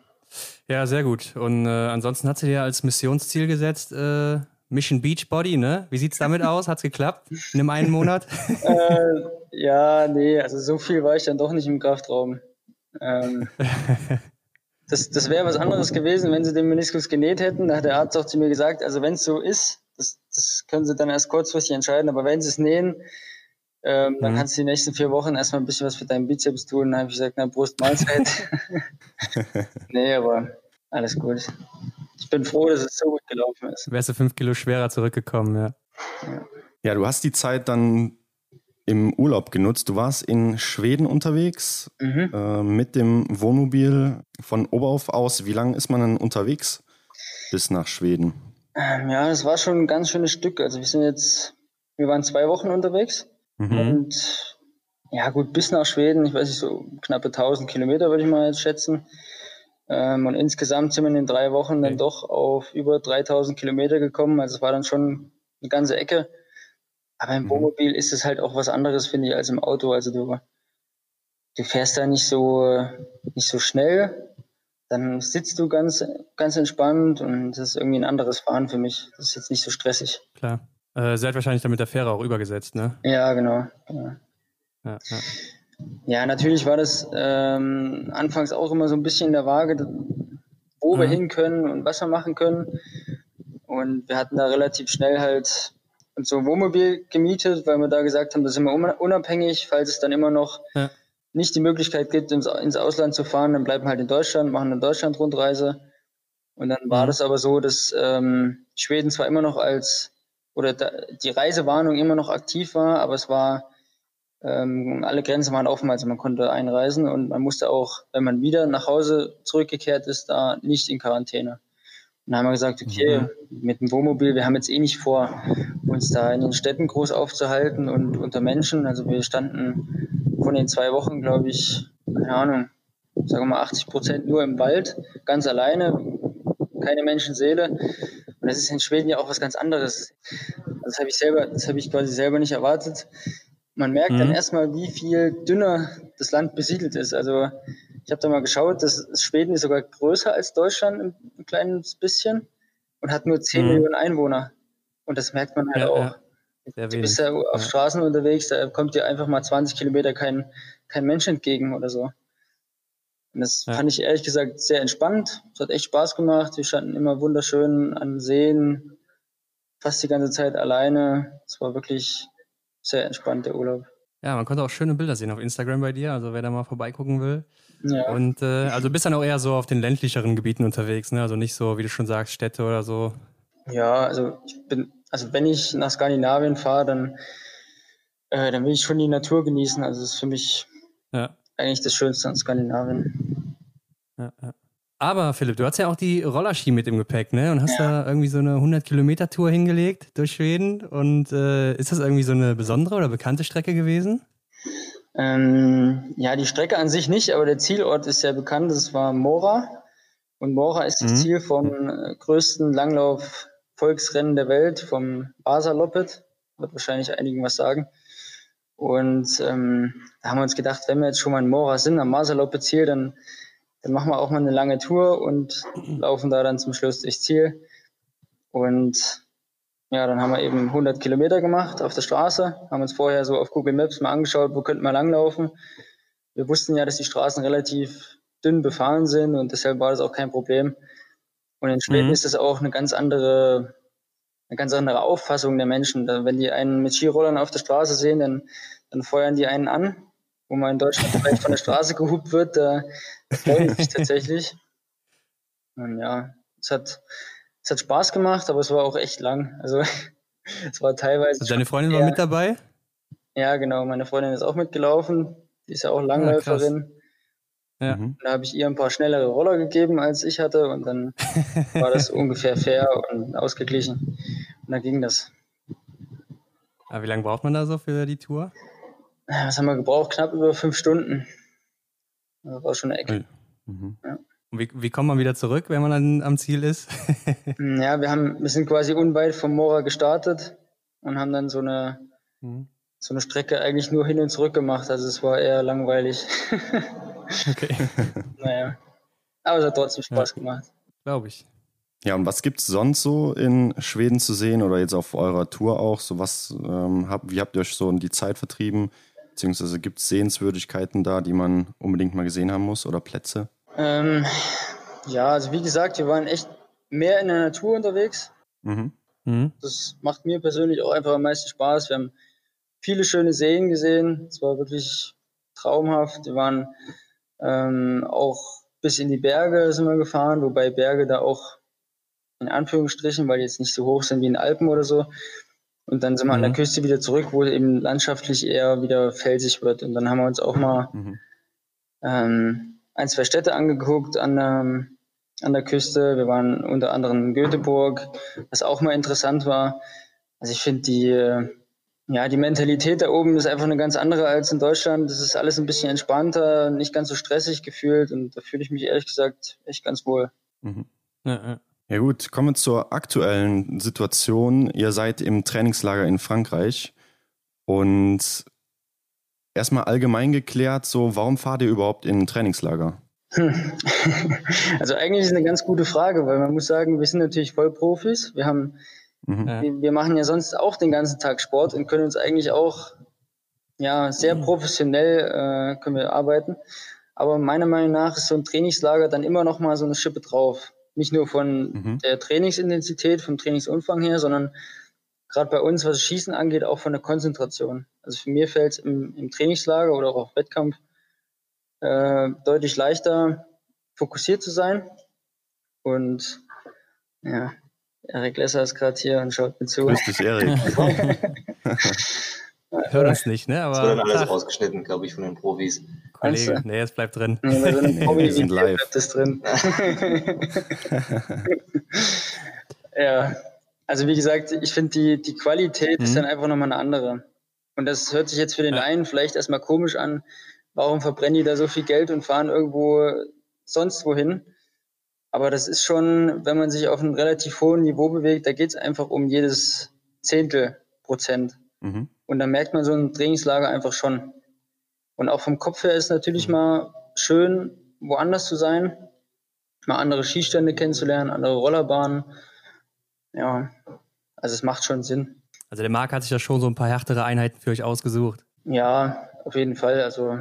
Speaker 2: ja sehr gut. Und äh, ansonsten hat sie dir als Missionsziel gesetzt, äh, Mission Beach Body, ne? Wie sieht's damit <laughs> aus? Hat's geklappt in einem einen Monat?
Speaker 3: äh, ja, nee, also so viel war ich dann doch nicht im Kraftraum. Ähm, <laughs> das das wäre was anderes gewesen, wenn sie den Meniskus genäht hätten. Da hat der Arzt auch zu mir gesagt, also wenn es so ist, das, das können sie dann erst kurzfristig entscheiden, aber wenn sie es nähen, ähm, mhm. dann kannst du die nächsten vier Wochen erstmal ein bisschen was für deinen Bizeps tun. Dann habe ich gesagt, na, Brust, Mahlzeit. <laughs> nee, aber alles gut. Ich bin froh, dass es so gut gelaufen ist.
Speaker 2: Wärst du fünf Kilo schwerer zurückgekommen, ja.
Speaker 1: Ja, ja du hast die Zeit dann im Urlaub genutzt. Du warst in Schweden unterwegs mhm. äh, mit dem Wohnmobil von Oberhof aus. Wie lange ist man denn unterwegs bis nach Schweden?
Speaker 3: Ähm, ja, das war schon ein ganz schönes Stück. Also wir sind jetzt, wir waren zwei Wochen unterwegs mhm. und ja gut, bis nach Schweden, ich weiß nicht, so knappe 1000 Kilometer würde ich mal jetzt schätzen. Ähm, und insgesamt sind wir in den drei Wochen dann doch auf über 3000 Kilometer gekommen. Also es war dann schon eine ganze Ecke. Aber im mhm. Wohnmobil ist es halt auch was anderes, finde ich, als im Auto. Also du, du fährst da nicht so, nicht so schnell. Dann sitzt du ganz, ganz entspannt und das ist irgendwie ein anderes Fahren für mich. Das ist jetzt nicht so stressig.
Speaker 2: Klar. Äh, seid wahrscheinlich dann mit der Fähre auch übergesetzt, ne?
Speaker 3: Ja, genau. genau. Ja, ja. Ja, natürlich war das ähm, anfangs auch immer so ein bisschen in der Waage, wo mhm. wir hin können und was wir machen können. Und wir hatten da relativ schnell halt und so ein Wohnmobil gemietet, weil wir da gesagt haben, das sind wir unabhängig, falls es dann immer noch ja. nicht die Möglichkeit gibt, ins, ins, Ausland zu fahren, dann bleiben wir halt in Deutschland, machen eine Deutschland-Rundreise. Und dann war mhm. das aber so, dass ähm, Schweden zwar immer noch als, oder da, die Reisewarnung immer noch aktiv war, aber es war, ähm, alle Grenzen waren offen, also man konnte einreisen und man musste auch, wenn man wieder nach Hause zurückgekehrt ist, da nicht in Quarantäne. Und dann haben wir gesagt, okay, mhm. mit dem Wohnmobil, wir haben jetzt eh nicht vor, uns da in den Städten groß aufzuhalten und unter Menschen. Also wir standen von den zwei Wochen, glaube ich, keine Ahnung, sagen wir mal 80 Prozent nur im Wald, ganz alleine, keine Menschenseele. Und das ist in Schweden ja auch was ganz anderes. Das habe ich selber, das habe ich quasi selber nicht erwartet. Man merkt mhm. dann erstmal, wie viel dünner das Land besiedelt ist. Also ich habe da mal geschaut, dass Schweden ist sogar größer als Deutschland ein, ein kleines bisschen und hat nur 10 mhm. Millionen Einwohner. Und das merkt man halt ja, auch. Ja. Du bist ja auf ja. Straßen unterwegs, da kommt dir einfach mal 20 Kilometer kein, kein Mensch entgegen oder so. Und das ja. fand ich ehrlich gesagt sehr entspannt. Es hat echt Spaß gemacht. Wir standen immer wunderschön an Seen, fast die ganze Zeit alleine. Es war wirklich sehr entspannt, der Urlaub.
Speaker 2: Ja, man konnte auch schöne Bilder sehen auf Instagram bei dir, also wer da mal vorbeigucken will. Ja. Und äh, also bist dann auch eher so auf den ländlicheren Gebieten unterwegs, ne? Also nicht so, wie du schon sagst, Städte oder so.
Speaker 3: Ja, also ich bin, also wenn ich nach Skandinavien fahre, dann, äh, dann will ich schon die Natur genießen. Also das ist für mich ja. eigentlich das Schönste an Skandinavien.
Speaker 2: Ja, ja. Aber Philipp, du hast ja auch die Rollerski mit im Gepäck, ne? Und hast ja. da irgendwie so eine 100-Kilometer-Tour hingelegt durch Schweden. Und äh, ist das irgendwie so eine besondere oder bekannte Strecke gewesen?
Speaker 3: Ähm, ja, die Strecke an sich nicht, aber der Zielort ist sehr bekannt. Das war Mora. Und Mora ist das mhm. Ziel vom äh, größten Langlauf-Volksrennen der Welt, vom Vasa Loppet. Wird wahrscheinlich einigen was sagen. Und ähm, da haben wir uns gedacht, wenn wir jetzt schon mal in Mora sind, am Vasa Loppet Ziel, dann dann machen wir auch mal eine lange Tour und <clears throat> laufen da dann zum Schluss durchs Ziel. Und ja, dann haben wir eben 100 Kilometer gemacht auf der Straße, haben uns vorher so auf Google Maps mal angeschaut, wo könnten wir langlaufen. Wir wussten ja, dass die Straßen relativ dünn befahren sind und deshalb war das auch kein Problem. Und in Schweden mhm. ist das auch eine ganz andere, eine ganz andere Auffassung der Menschen. Wenn die einen mit Skirollern auf der Straße sehen, dann, dann feuern die einen an wo man in Deutschland vielleicht von der Straße gehupt wird, da freue ich mich tatsächlich. Und ja, es hat, es hat Spaß gemacht, aber es war auch echt lang. Also <laughs> es war teilweise.
Speaker 2: Also deine Freundin war mit dabei?
Speaker 3: Ja, genau. Meine Freundin ist auch mitgelaufen. Die ist ja auch Langläuferin. Ah, ja. Da habe ich ihr ein paar schnellere Roller gegeben, als ich hatte. Und dann war das <laughs> ungefähr fair und ausgeglichen. Und dann ging das.
Speaker 2: Aber wie lange braucht man da so für die Tour?
Speaker 3: Was haben wir gebraucht? Knapp über fünf Stunden. Das war schon eine Ecke.
Speaker 2: Mhm. Ja. Und wie, wie kommt man wieder zurück, wenn man dann am Ziel ist? <laughs>
Speaker 3: ja, wir, haben, wir sind quasi unweit vom Mora gestartet und haben dann so eine, mhm. so eine Strecke eigentlich nur hin und zurück gemacht. Also es war eher langweilig. <laughs> okay. <laughs> naja. Aber es hat trotzdem Spaß ja, gemacht.
Speaker 2: Glaube ich.
Speaker 1: Ja, und was gibt es sonst so in Schweden zu sehen oder jetzt auf eurer Tour auch? So was, ähm, hab, wie habt ihr euch so in die Zeit vertrieben? Beziehungsweise gibt es Sehenswürdigkeiten da, die man unbedingt mal gesehen haben muss oder Plätze?
Speaker 3: Ähm, ja, also wie gesagt, wir waren echt mehr in der Natur unterwegs. Mhm. Mhm. Das macht mir persönlich auch einfach am meisten Spaß. Wir haben viele schöne Seen gesehen. Es war wirklich traumhaft. Wir waren ähm, auch bis in die Berge sind wir gefahren, wobei Berge da auch in Anführungsstrichen, weil die jetzt nicht so hoch sind wie in den Alpen oder so. Und dann sind wir mhm. an der mhm. Küste wieder zurück, wo eben landschaftlich eher wieder felsig wird. Und dann haben wir uns auch mal mhm. ähm, ein, zwei Städte angeguckt an, ähm, an der Küste. Wir waren unter anderem in Göteborg, was auch mal interessant war. Also ich finde die, ja, die Mentalität da oben ist einfach eine ganz andere als in Deutschland. Das ist alles ein bisschen entspannter, nicht ganz so stressig gefühlt und da fühle ich mich ehrlich gesagt echt ganz wohl.
Speaker 1: Mhm. Ja, ja. Ja gut, kommen wir zur aktuellen Situation. Ihr seid im Trainingslager in Frankreich und erstmal allgemein geklärt, so warum fahrt ihr überhaupt in ein Trainingslager? <laughs>
Speaker 3: Also eigentlich ist es eine ganz gute Frage, weil man muss sagen, wir sind natürlich voll Profis. Wir haben, mhm. wir, wir, machen ja sonst auch den ganzen Tag Sport und können uns eigentlich auch ja sehr mhm. professionell äh, können wir arbeiten. Aber meiner Meinung nach ist so ein Trainingslager dann immer noch mal so eine Schippe drauf. Nicht nur von mhm. der Trainingsintensität, vom Trainingsumfang her, sondern gerade bei uns, was das Schießen angeht, auch von der Konzentration. Also für mich fällt es im, im, Trainingslager oder auch auf Wettkampf äh, deutlich leichter, fokussiert zu sein. Und ja, Erik Lesser ist gerade hier und schaut mir zu.
Speaker 1: Grüß dich, Erik. <laughs> <laughs>
Speaker 2: Hört uns nicht, ne? Aber
Speaker 4: das wird dann alles ach. rausgeschnitten, glaube ich, von den Profis.
Speaker 2: Kollege, nee, es bleibt drin. Ja, so nee, <laughs>
Speaker 1: wir sind live.
Speaker 3: Bleibt es drin. <laughs> ja, also wie gesagt, ich finde die, die Qualität mhm. ist dann einfach nochmal eine andere. Und das hört sich jetzt für den ja. einen vielleicht erstmal komisch an. Warum verbrennen die da so viel Geld und fahren irgendwo sonst wohin? Aber das ist schon, wenn man sich auf einem relativ hohen Niveau bewegt, da geht es einfach um jedes Zehntel Prozent. Mhm. Und da merkt man so ein Trainingslager einfach schon. Und auch vom Kopf her ist natürlich mhm. mal schön, woanders zu sein, mal andere Skistände kennenzulernen, andere Rollerbahnen ja, also es macht schon Sinn.
Speaker 2: Also der Marc hat sich ja schon so ein paar härtere Einheiten für euch ausgesucht.
Speaker 3: Ja, auf jeden Fall. Also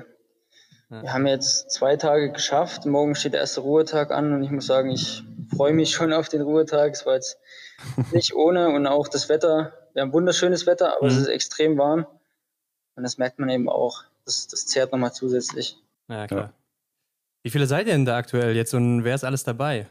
Speaker 3: ja. wir haben jetzt zwei Tage geschafft. Morgen steht der erste Ruhetag an und ich muss sagen, ich freue mich schon auf den Ruhetag. Es war jetzt <laughs> nicht ohne und auch das Wetter. Wir haben wunderschönes Wetter, aber mhm. es ist extrem warm. Und das merkt man eben auch. Das, das zehrt nochmal zusätzlich.
Speaker 2: Ja, klar. Ja. Wie viele seid ihr denn da aktuell jetzt und wer ist alles dabei?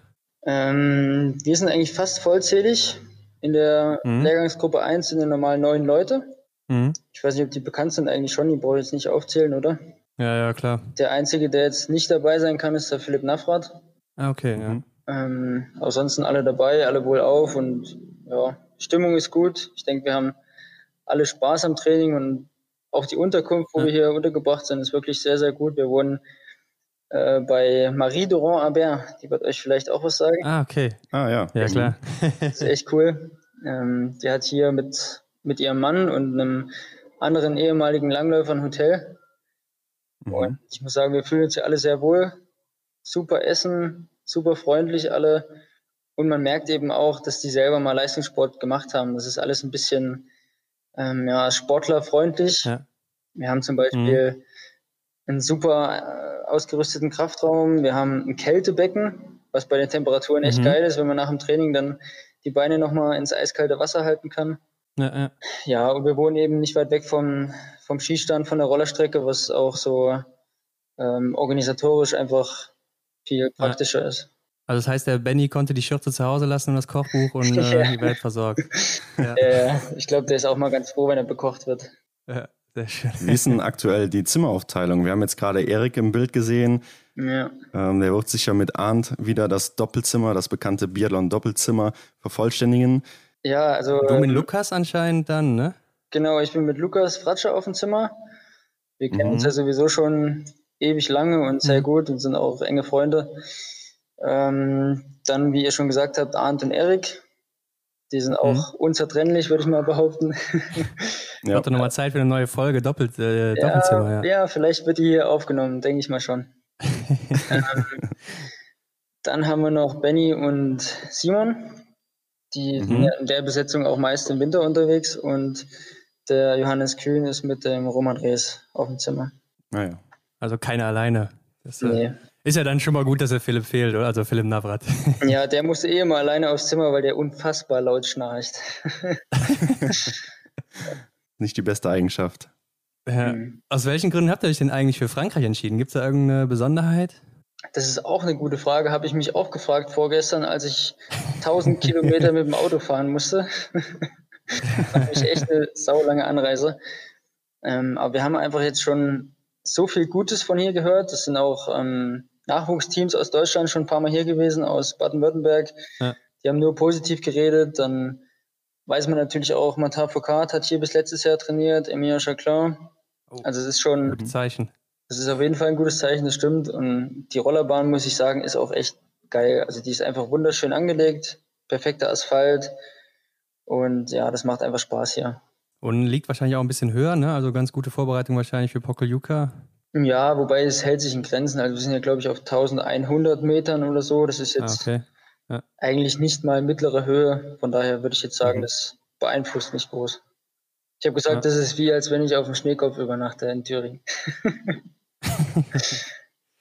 Speaker 3: Ähm, wir sind eigentlich fast vollzählig. In der mhm. Lehrgangsgruppe 1 sind ja normal neun Leute. Mhm. Ich weiß nicht, ob die bekannt sind eigentlich schon, die brauche ich jetzt nicht aufzählen, oder?
Speaker 2: Ja, ja, klar.
Speaker 3: Der Einzige, der jetzt nicht dabei sein kann, ist der Philipp Nafrat.
Speaker 2: Ah, okay, ja.
Speaker 3: Ähm, ansonsten alle dabei, alle wohl auf und ja, Stimmung ist gut. Ich denke, wir haben alle Spaß am Training und auch die Unterkunft, wo ja. wir hier untergebracht sind, ist wirklich sehr, sehr gut. Wir wurden äh, bei Marie Durand Albert. Die wird euch vielleicht auch was sagen.
Speaker 2: Ah, okay.
Speaker 1: Ah, ja.
Speaker 2: Ja, klar.
Speaker 3: das ist echt cool. Ähm, die hat hier mit, mit ihrem Mann und einem anderen ehemaligen Langläufer ein Hotel. Mhm. Und ich muss sagen, wir fühlen uns hier alle sehr wohl. Super Essen, super freundlich alle. Und man merkt eben auch, dass die selber mal Leistungssport gemacht haben. Das ist alles ein bisschen ähm, ja, sportlerfreundlich. Ja. Wir haben zum Beispiel mhm. einen super ausgerüsteten Kraftraum. Wir haben ein Kältebecken, was bei den Temperaturen echt mhm. geil ist, wenn man nach dem Training dann die Beine nochmal ins eiskalte Wasser halten kann. Ja, ja. ja, und wir wohnen eben nicht weit weg vom, vom Skistand, von der Rollerstrecke, was auch so ähm, organisatorisch einfach viel praktischer ja. ist.
Speaker 2: Also das heißt, der Benny konnte die Schürze zu Hause lassen und das Kochbuch und äh, <laughs> die Welt versorgt. <laughs>
Speaker 3: Ja. Äh, ich glaube, der ist auch mal ganz froh, wenn er bekocht wird.
Speaker 1: Ja, sehr schön. Wie ist denn aktuell die Zimmeraufteilung? Wir haben jetzt gerade Erik im Bild gesehen. Ja. Ähm, der wird sich ja mit Arndt wieder das Doppelzimmer, das bekannte Biathlon-Doppelzimmer vervollständigen.
Speaker 3: Ja, also.
Speaker 2: Du mit ähm, Lukas anscheinend dann, ne?
Speaker 3: Genau, ich bin mit Lukas Fratscher auf dem Zimmer. Wir kennen mhm. uns ja sowieso schon ewig lange und sehr mhm. gut und sind auch enge Freunde. Ähm, dann, wie ihr schon gesagt habt, Arndt und Erik. Die sind auch mhm. unzertrennlich, würde ich mal behaupten. <laughs>
Speaker 2: ja. Hat nochmal Zeit für eine neue Folge, Doppelt, äh,
Speaker 3: ja, Doppelzimmer. Ja. ja, vielleicht wird die hier aufgenommen, denke ich mal schon. <laughs> ähm, dann haben wir noch Benny und Simon. Die mhm. sind in der Besetzung auch meist im Winter unterwegs und der Johannes Kühn ist mit dem Roman Rees auf dem Zimmer.
Speaker 2: Naja. Also keiner alleine. Das, äh, nee. Ist ja dann schon mal gut, dass er Philipp fehlt, oder? Also Philipp Navrat. <laughs>
Speaker 3: Ja, der musste eh immer alleine aufs Zimmer, weil der unfassbar laut schnarcht. <laughs>
Speaker 1: Nicht die beste Eigenschaft.
Speaker 2: Ja. Mhm. Aus welchen Gründen habt ihr euch denn eigentlich für Frankreich entschieden? Gibt es da irgendeine Besonderheit?
Speaker 3: Das ist auch eine gute Frage. Habe ich mich auch gefragt vorgestern, als ich 1000 Kilometer <laughs> mit dem Auto fahren musste. das war echt eine saulange Anreise. Ähm, aber wir haben einfach jetzt schon so viel Gutes von hier gehört. Das sind auch ähm, Nachwuchsteams aus Deutschland schon ein paar Mal hier gewesen, aus Baden-Württemberg. Ja. Die haben nur positiv geredet. Dann weiß man natürlich auch, Martin Foucault hat hier bis letztes Jahr trainiert, Emilien Chaclin. Oh, also es ist schon.
Speaker 2: Gutes Zeichen.
Speaker 3: Das ist auf jeden Fall ein gutes Zeichen, das stimmt. Und die Rollerbahn, muss ich sagen, ist auch echt geil. Also die ist einfach wunderschön angelegt, perfekter Asphalt. Und ja, das macht einfach Spaß hier.
Speaker 2: Und liegt wahrscheinlich auch ein bisschen höher, ne? Also ganz gute Vorbereitung wahrscheinlich für Pokeljuka.
Speaker 3: Ja, wobei es hält sich in Grenzen. Also wir sind ja, glaube ich, auf 1100 Metern oder so. Das ist jetzt ah, okay. ja. eigentlich nicht mal mittlere Höhe. Von daher würde ich jetzt sagen, mhm. das beeinflusst nicht groß. Ich habe gesagt, ja. das ist wie, als wenn ich auf dem Schneekopf übernachte in Thüringen. <laughs>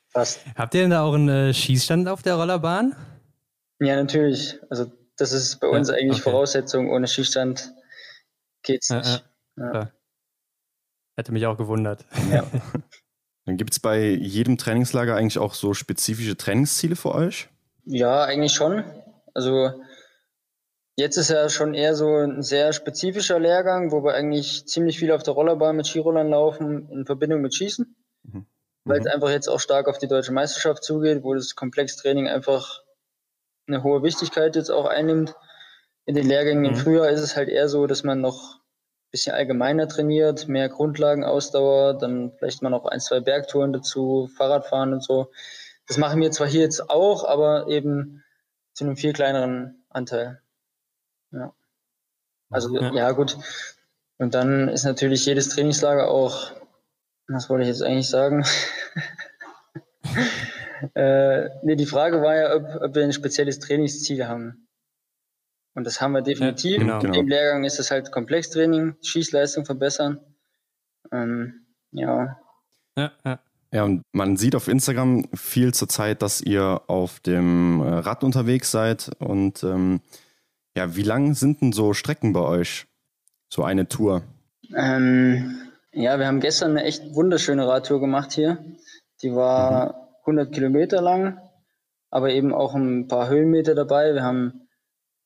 Speaker 2: Fast. Habt ihr denn da auch einen äh, Schießstand auf der Rollerbahn?
Speaker 3: Ja, natürlich. Also das ist bei uns ja, eigentlich okay. Voraussetzung. Ohne Schießstand geht's nicht. Ja,
Speaker 2: Hätte mich auch gewundert. Ja. <laughs>
Speaker 1: Dann gibt es bei jedem Trainingslager eigentlich auch so spezifische Trainingsziele für euch?
Speaker 3: Ja, eigentlich schon. Also jetzt ist ja schon eher so ein sehr spezifischer Lehrgang, wo wir eigentlich ziemlich viel auf der Rollerbahn mit Skirollern laufen in Verbindung mit Schießen. Mhm. Weil es mhm. einfach jetzt auch stark auf die deutsche Meisterschaft zugeht, wo das Komplextraining einfach eine hohe Wichtigkeit jetzt auch einnimmt. In den Lehrgängen mhm. im Frühjahr ist es halt eher so, dass man noch bisschen allgemeiner trainiert, mehr Grundlagenausdauer, dann vielleicht mal noch ein, zwei Bergtouren dazu, Fahrradfahren und so. Das machen wir zwar hier jetzt auch, aber eben zu einem viel kleineren Anteil. Ja. Also ja, ja gut. Und dann ist natürlich jedes Trainingslager auch, was wollte ich jetzt eigentlich sagen? <laughs> äh, nee, die Frage war ja, ob, ob wir ein spezielles Trainingsziel haben. Und das haben wir definitiv. Ja, genau. Im Lehrgang ist es halt Komplextraining, Schießleistung verbessern. Ähm, ja.
Speaker 1: Ja, ja. Ja, und man sieht auf Instagram viel zur Zeit, dass ihr auf dem äh, Rad unterwegs seid. Und ähm, ja, wie lang sind denn so Strecken bei euch? So eine Tour?
Speaker 3: Ähm, ja, wir haben gestern eine echt wunderschöne Radtour gemacht hier. Die war mhm. 100 Kilometer lang, aber eben auch ein paar Höhenmeter dabei. Wir haben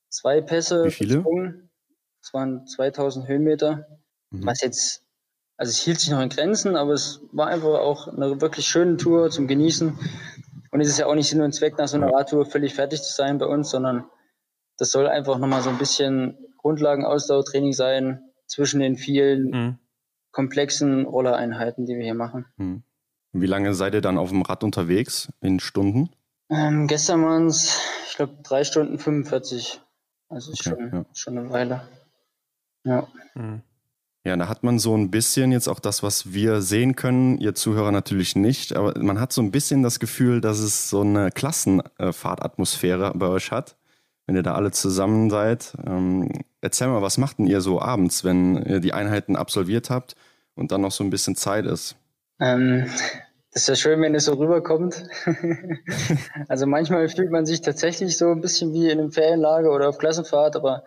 Speaker 3: zwei Pässe
Speaker 1: Wie viele? Gesprungen.
Speaker 3: Das waren 2000 Höhenmeter. Mhm. Was jetzt, also es hielt sich noch in Grenzen, aber es war einfach auch eine wirklich schöne Tour zum Genießen. Und es ist ja auch nicht Sinn und Zweck, nach so einer Radtour völlig fertig zu sein bei uns, sondern das soll einfach nochmal so ein bisschen Grundlagenausdauertraining sein zwischen den vielen mhm. komplexen Rollereinheiten, die wir hier machen. Mhm.
Speaker 1: Wie lange seid ihr dann auf dem Rad unterwegs in Stunden?
Speaker 3: Ähm, gestern waren es, ich glaube, drei Stunden 45. Also okay, schon, ja. schon eine Weile. Ja.
Speaker 1: Mhm. Ja, da hat man so ein bisschen jetzt auch das, was wir sehen können, ihr Zuhörer natürlich nicht, aber man hat so ein bisschen das Gefühl, dass es so eine Klassenfahrtatmosphäre bei euch hat, wenn ihr da alle zusammen seid. Ähm, erzähl mal, was macht denn ihr so abends, wenn ihr die Einheiten absolviert habt und dann noch so ein bisschen Zeit ist?
Speaker 3: Ähm, ist ja schön, wenn es so rüberkommt. <laughs> also manchmal fühlt man sich tatsächlich so ein bisschen wie in einem Ferienlager oder auf Klassenfahrt, aber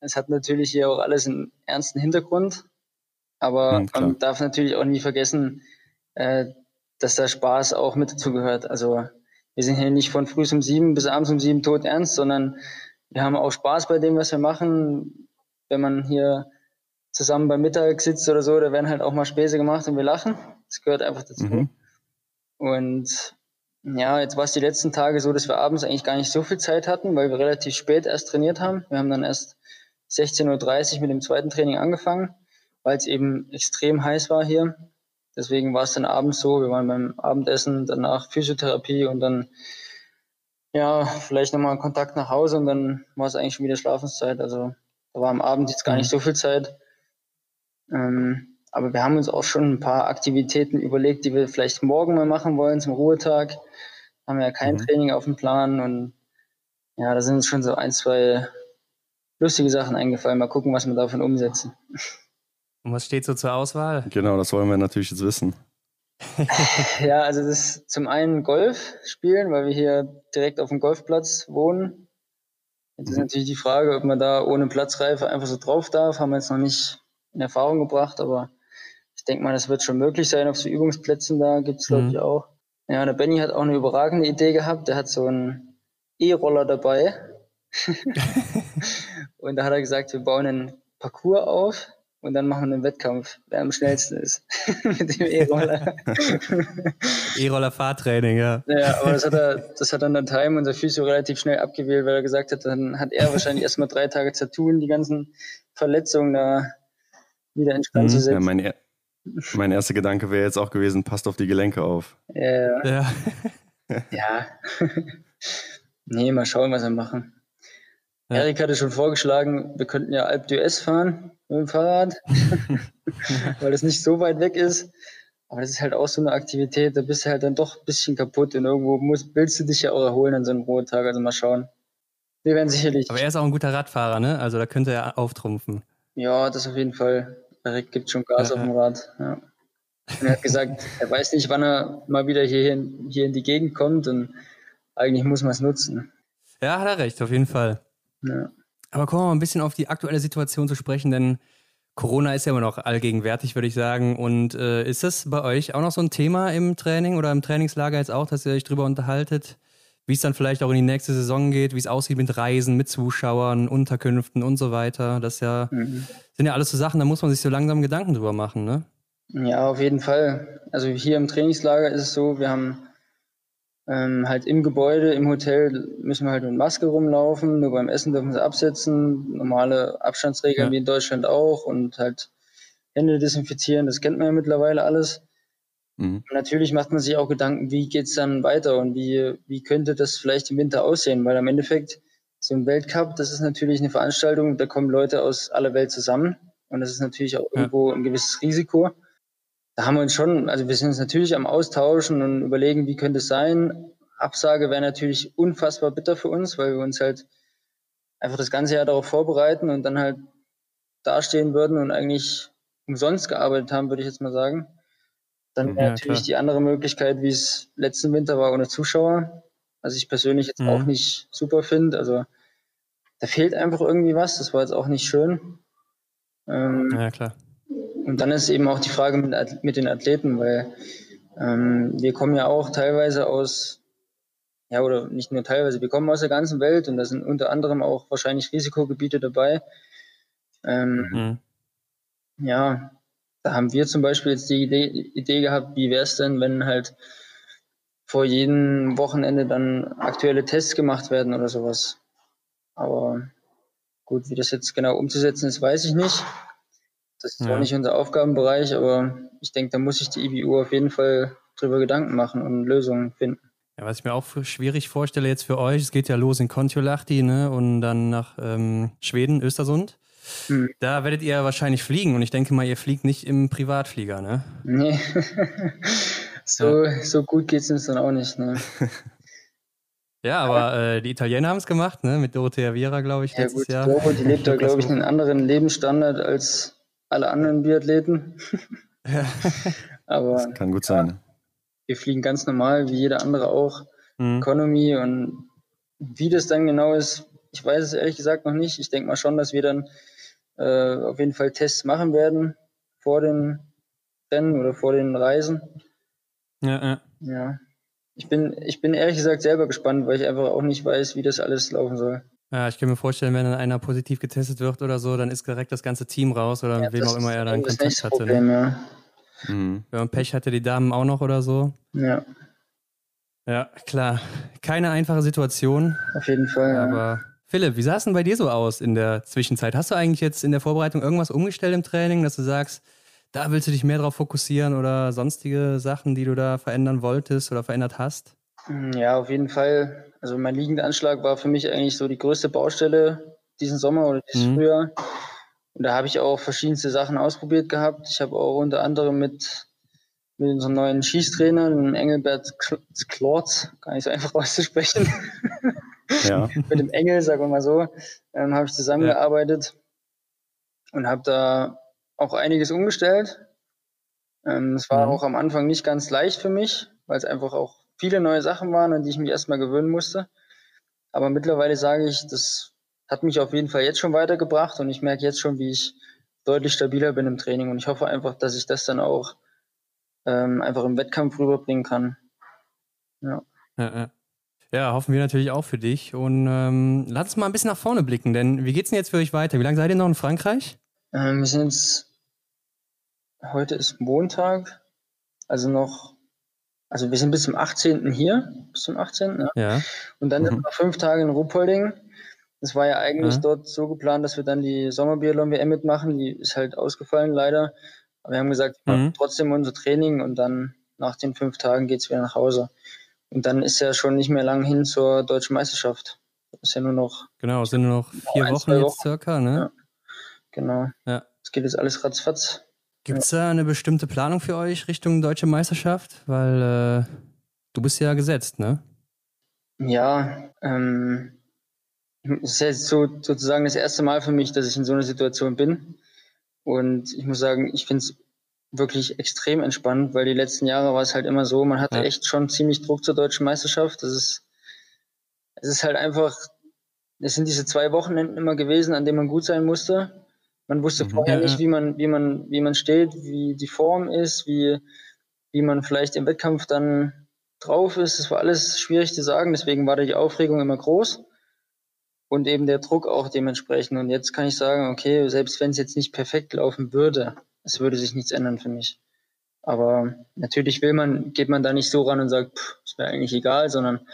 Speaker 3: es hat natürlich hier auch alles einen ernsten Hintergrund, aber mhm, man darf natürlich auch nie vergessen, äh, dass da Spaß auch mit dazu gehört. Also wir sind hier nicht von früh um sieben bis abends um sieben tot ernst, sondern wir haben auch Spaß bei dem, was wir machen. Wenn man hier zusammen beim Mittag sitzt oder so, da werden halt auch mal Späße gemacht und wir lachen. Das gehört einfach dazu. Mhm. Und ja, jetzt war es die letzten Tage so, dass wir abends eigentlich gar nicht so viel Zeit hatten, weil wir relativ spät erst trainiert haben. Wir haben dann erst 16.30 Uhr mit dem zweiten Training angefangen, weil es eben extrem heiß war hier. Deswegen war es dann abends so, wir waren beim Abendessen, danach Physiotherapie und dann ja, vielleicht nochmal Kontakt nach Hause und dann war es eigentlich schon wieder Schlafenszeit. Also da war am Abend jetzt gar nicht mhm. so viel Zeit. Ähm, aber wir haben uns auch schon ein paar Aktivitäten überlegt, die wir vielleicht morgen mal machen wollen zum Ruhetag. Haben wir ja kein mhm. Training auf dem Plan und ja, da sind uns schon so ein, zwei lustige Sachen eingefallen. Mal gucken, was wir davon umsetzen.
Speaker 2: Und was steht so zur Auswahl?
Speaker 1: Genau, das wollen wir natürlich jetzt wissen. <laughs>
Speaker 3: ja, also das ist zum einen Golf spielen, weil wir hier direkt auf dem Golfplatz wohnen. Jetzt ist mhm. natürlich die Frage, ob man da ohne Platzreife einfach so drauf darf. Haben wir jetzt noch nicht in Erfahrung gebracht, aber ich denke mal, das wird schon möglich sein. Auf so Übungsplätzen da gibt es, glaube mhm. ich, auch. Ja, der Benny hat auch eine überragende Idee gehabt. Der hat so einen E-Roller dabei. <laughs> und da hat er gesagt, wir bauen einen Parcours auf und dann machen wir einen Wettkampf, wer am schnellsten ist <laughs> mit dem E-Roller. <laughs>
Speaker 2: E-Roller-Fahrtraining, ja.
Speaker 3: Ja, aber das hat, er, das hat dann der Time, unser Physio, relativ schnell abgewählt, weil er gesagt hat, dann hat er wahrscheinlich erstmal drei Tage zu tun, die ganzen Verletzungen da wieder entspannt mhm, zu setzen.
Speaker 1: Ja, mein, er erster Gedanke wäre jetzt auch gewesen, passt auf die Gelenke auf.
Speaker 3: Ja. Ja. <laughs> ja. nee, mal schauen, was wir machen. Ja. Erik hatte schon vorgeschlagen, wir könnten ja Alp d'Huez fahren mit dem Fahrrad, <laughs> weil das nicht so weit weg ist. Aber das ist halt auch so eine Aktivität, da bist du halt dann doch ein bisschen kaputt und irgendwo musst, willst du dich ja auch erholen an so einem Ruhetag. Also mal schauen. Wir werden sicherlich.
Speaker 2: Aber er ist auch ein guter Radfahrer, ne? Also da könnte er auftrumpfen.
Speaker 3: Ja, das auf jeden Fall. Erik gibt schon Gas ja, auf dem Rad. Ja. Und er hat gesagt, <laughs> er weiß nicht, wann er mal wieder hier in, hier in die Gegend kommt und eigentlich muss man es nutzen.
Speaker 2: Ja, hat er recht, auf jeden Fall. Ja. Aber kommen wir mal ein bisschen auf die aktuelle Situation zu sprechen, denn Corona ist ja immer noch allgegenwärtig, würde ich sagen. Und äh, ist das bei euch auch noch so ein Thema im Training oder im Trainingslager jetzt auch, dass ihr euch darüber unterhaltet, wie es dann vielleicht auch in die nächste Saison geht, wie es aussieht mit Reisen, mit Zuschauern, Unterkünften und so weiter? Das ja, mhm. sind ja alles so Sachen, da muss man sich so langsam Gedanken drüber machen, ne?
Speaker 3: Ja, auf jeden Fall. Also hier im Trainingslager ist es so, wir haben ähm, halt im Gebäude, im Hotel müssen wir halt mit Maske rumlaufen, nur beim Essen dürfen sie absetzen, normale Abstandsregeln ja. wie in Deutschland auch und halt Hände desinfizieren, das kennt man ja mittlerweile alles. Mhm. Natürlich macht man sich auch Gedanken, wie geht's dann weiter und wie, wie könnte das vielleicht im Winter aussehen, weil am Endeffekt so ein Weltcup, das ist natürlich eine Veranstaltung, da kommen Leute aus aller Welt zusammen und das ist natürlich auch ja. irgendwo ein gewisses Risiko da haben wir uns schon, also wir sind uns natürlich am Austauschen und überlegen, wie könnte es sein. Absage wäre natürlich unfassbar bitter für uns, weil wir uns halt einfach das ganze Jahr darauf vorbereiten und dann halt dastehen würden und eigentlich umsonst gearbeitet haben, würde ich jetzt mal sagen. Dann wäre ja, natürlich klar. die andere Möglichkeit, wie es letzten Winter war, ohne Zuschauer. Was ich persönlich jetzt mhm. auch nicht super finde. Also da fehlt einfach irgendwie was. Das war jetzt auch nicht schön.
Speaker 2: Ähm, ja, klar.
Speaker 3: Und dann ist eben auch die Frage mit, mit den Athleten, weil ähm, wir kommen ja auch teilweise aus, ja, oder nicht nur teilweise, wir kommen aus der ganzen Welt und da sind unter anderem auch wahrscheinlich Risikogebiete dabei. Ähm, mhm. Ja, da haben wir zum Beispiel jetzt die Idee, Idee gehabt, wie wäre es denn, wenn halt vor jedem Wochenende dann aktuelle Tests gemacht werden oder sowas. Aber gut, wie das jetzt genau umzusetzen ist, weiß ich nicht. Das ist zwar ja. nicht unser Aufgabenbereich, aber ich denke, da muss sich die IBU auf jeden Fall drüber Gedanken machen und Lösungen finden.
Speaker 2: Ja, was ich mir auch schwierig vorstelle jetzt für euch, es geht ja los in Kontiolahti ne, und dann nach ähm, Schweden, Östersund. Hm. Da werdet ihr wahrscheinlich fliegen und ich denke mal, ihr fliegt nicht im Privatflieger, ne?
Speaker 3: Nee. <laughs> so, ja. so gut geht es uns dann auch nicht, ne? <laughs>
Speaker 2: Ja, aber äh, die Italiener haben es gemacht, ne? Mit Dorothea Viera, glaube ich, ja, letztes gut, Jahr.
Speaker 3: Doro, die lebt da, <laughs> glaube ich, einen anderen Lebensstandard als alle anderen Biathleten. Ja. Aber
Speaker 1: das kann gut sein.
Speaker 3: wir fliegen ganz normal, wie jeder andere auch, mhm. Economy und wie das dann genau ist, Ich weiß es ehrlich gesagt noch nicht. Ich denke mal schon, dass wir dann äh, auf jeden Fall Tests machen werden vor den Rennen oder vor den Reisen.
Speaker 2: Ja, ja.
Speaker 3: Ja. Ich bin, ich bin ehrlich gesagt selber gespannt, weil ich einfach auch nicht weiß, wie das alles laufen soll.
Speaker 2: Ja, ich kann mir vorstellen, wenn dann einer positiv getestet wird oder so, dann ist direkt das ganze Team raus oder
Speaker 3: Ja,
Speaker 2: wem auch immer er dann
Speaker 3: das
Speaker 2: Kontakt hatte.
Speaker 3: Problem,
Speaker 2: Ne?
Speaker 3: ja.
Speaker 1: Mhm.
Speaker 2: Wenn man Pech hatte, die Damen auch noch oder so.
Speaker 3: Ja,
Speaker 2: Ja, klar. Keine einfache Situation,
Speaker 3: auf jeden Fall. Ja.
Speaker 2: Philipp, wie sah es denn bei dir so aus in der Zwischenzeit? Hast du eigentlich jetzt in der Vorbereitung irgendwas umgestellt im Training, dass du sagst, da willst du dich mehr drauf fokussieren oder sonstige Sachen, die du da verändern wolltest oder verändert hast?
Speaker 3: Ja, auf jeden Fall. Also mein Liegendanschlag war für mich eigentlich so die größte Baustelle diesen Sommer oder dieses
Speaker 2: Mhm.
Speaker 3: Frühjahr. Und da habe ich auch verschiedenste Sachen ausprobiert gehabt. Ich habe auch unter anderem mit, mit unserem neuen Schießtrainer, dem Engelbert Klorz, gar nicht so einfach <laughs> auszusprechen,
Speaker 1: Ja. <laughs>
Speaker 3: mit dem Engel, sagen wir mal so, ähm, habe ich zusammengearbeitet und habe da auch einiges umgestellt. Ähm, es war
Speaker 2: Mhm.
Speaker 3: auch am Anfang nicht ganz leicht für mich, weil es einfach auch viele neue Sachen waren, an die ich mich erstmal gewöhnen musste. Aber mittlerweile sage ich, das hat mich auf jeden Fall jetzt schon weitergebracht und ich merke jetzt schon, wie ich deutlich stabiler bin im Training und ich hoffe einfach, dass ich das dann auch ähm, einfach im Wettkampf rüberbringen kann.
Speaker 2: Ja, ja. ja, hoffen wir natürlich auch für dich. Und ähm, lass uns mal ein bisschen nach vorne blicken, denn wie geht's denn jetzt für euch weiter? Wie lange seid ihr noch in Frankreich?
Speaker 3: Ähm, wir sind jetzt, heute ist Montag, also noch, also wir sind bis zum 18. hier, bis zum 18. Ja.
Speaker 2: Ja.
Speaker 3: Und dann sind
Speaker 1: Mhm.
Speaker 3: wir noch fünf Tage in Ruhpolding. Das war ja eigentlich
Speaker 2: Ja.
Speaker 3: dort so geplant, dass wir dann die Sommerbiathlon-WM mitmachen. Die ist halt ausgefallen leider. Aber wir haben gesagt, wir machen
Speaker 2: Mhm.
Speaker 3: trotzdem unser Training und dann nach den fünf Tagen geht's wieder nach Hause. Und dann ist ja schon nicht mehr lang hin zur deutschen Meisterschaft. Ist ja nur noch,
Speaker 2: Genau, es sind nur noch vier Wochen
Speaker 3: zwei
Speaker 2: jetzt
Speaker 3: Wochen.
Speaker 2: circa, ne?
Speaker 3: Ja. genau.
Speaker 2: Ja.
Speaker 3: Es geht jetzt alles ratzfatz.
Speaker 2: Gibt's da eine bestimmte Planung für euch Richtung deutsche Meisterschaft? Weil äh, du bist ja gesetzt, ne?
Speaker 3: Ja, ähm, es ist jetzt so, sozusagen das erste Mal für mich, dass ich in so einer Situation bin. Und ich muss sagen, ich finde es wirklich extrem entspannt, weil die letzten Jahre war es halt immer so, man hatte
Speaker 2: Ja.
Speaker 3: echt schon ziemlich Druck zur deutschen Meisterschaft. Das ist, es ist halt einfach, es sind diese zwei Wochenenden immer gewesen, an denen man gut sein musste. Man wusste
Speaker 1: Mhm.
Speaker 3: vorher
Speaker 2: Ja,
Speaker 3: nicht, wie man, wie man, wie man steht, wie die Form ist, wie, wie man vielleicht im Wettkampf dann drauf ist. Das war alles schwierig zu sagen, deswegen war die Aufregung immer groß und eben der Druck auch dementsprechend. Und jetzt kann ich sagen, okay, selbst wenn es jetzt nicht perfekt laufen würde, es würde sich nichts ändern für mich. Aber natürlich will man, geht man da nicht so ran und sagt, ist mir eigentlich egal, sondern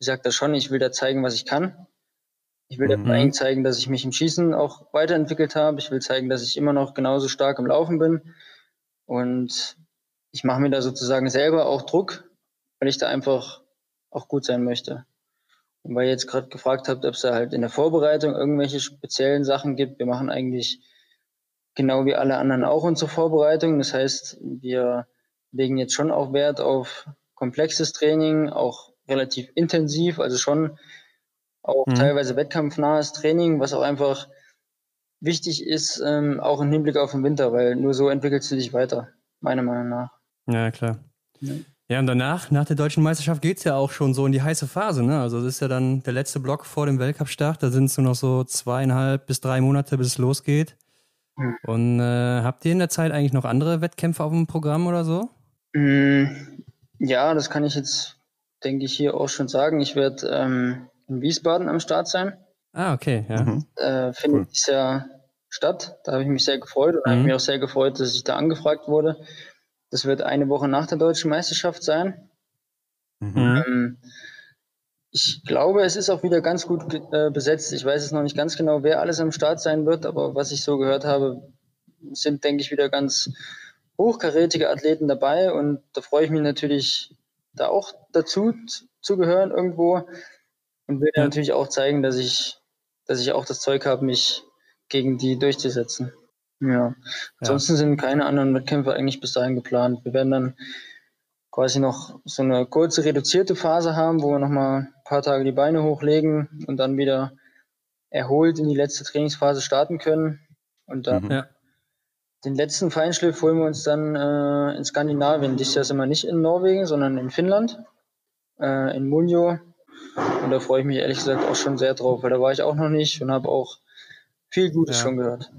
Speaker 3: ich sage da schon, ich will da zeigen, was ich kann. Ich will da
Speaker 1: Mhm.
Speaker 3: allem zeigen, dass ich mich im Schießen auch weiterentwickelt habe. Ich will zeigen, dass ich immer noch genauso stark im Laufen bin. Und ich mache mir da sozusagen selber auch Druck, weil ich da einfach auch gut sein möchte. Und weil ihr jetzt gerade gefragt habt, ob es da halt in der Vorbereitung irgendwelche speziellen Sachen gibt, wir machen eigentlich genau wie alle anderen auch unsere Vorbereitung. Das heißt, wir legen jetzt schon auch Wert auf komplexes Training, auch relativ intensiv, also schon auch
Speaker 2: Mhm.
Speaker 3: teilweise wettkampfnahes Training, was auch einfach wichtig ist, ähm, auch im Hinblick auf den Winter, weil nur so entwickelst du dich weiter, meiner Meinung nach.
Speaker 2: Ja, klar.
Speaker 3: Ja.
Speaker 2: Ja, und danach, nach der deutschen Meisterschaft, geht's ja auch schon so in die heiße Phase, ne? Also das ist ja dann der letzte Block vor dem Weltcup-Start. Da sind es nur noch so zweieinhalb bis drei Monate, bis es losgeht.
Speaker 3: Mhm.
Speaker 2: Und äh, habt ihr in der Zeit eigentlich noch andere Wettkämpfe auf dem Programm oder so?
Speaker 3: Mm, Ja, das kann ich jetzt, denke ich, hier auch schon sagen. Ich werde ähm, in Wiesbaden am Start sein.
Speaker 2: Ah, okay, ja.
Speaker 1: Mhm.
Speaker 3: Äh, findet
Speaker 1: Cool.
Speaker 3: dieses Jahr statt. Da habe ich mich sehr gefreut und habe
Speaker 2: Mhm.
Speaker 3: mich auch sehr gefreut, dass ich da angefragt wurde. Das wird eine Woche nach der deutschen Meisterschaft sein.
Speaker 1: Mhm.
Speaker 2: Mhm.
Speaker 3: Ähm, ich glaube, es ist auch wieder ganz gut äh, besetzt. Ich weiß es noch nicht ganz genau, wer alles am Start sein wird, aber was ich so gehört habe, sind, denke ich, wieder ganz hochkarätige Athleten dabei und da freue ich mich natürlich, da auch dazu zu gehören irgendwo und will
Speaker 2: Ja.
Speaker 3: natürlich auch zeigen, dass ich, dass ich auch das Zeug habe, mich gegen die durchzusetzen. Ja. Ansonsten sind keine anderen Wettkämpfe eigentlich bis dahin geplant. Wir werden dann quasi noch so eine kurze reduzierte Phase haben, wo wir nochmal ein paar Tage die Beine hochlegen und dann wieder erholt in die letzte Trainingsphase starten können. Und dann
Speaker 1: Mhm.
Speaker 3: Den letzten Feinschliff holen wir uns dann äh, in Skandinavien. Dieses Jahr sind wir nicht in Norwegen, sondern in Finnland, äh, in Munjo. Und da freue ich mich ehrlich gesagt auch schon sehr drauf, weil da war ich auch noch nicht und habe auch viel Gutes ja. schon gehört.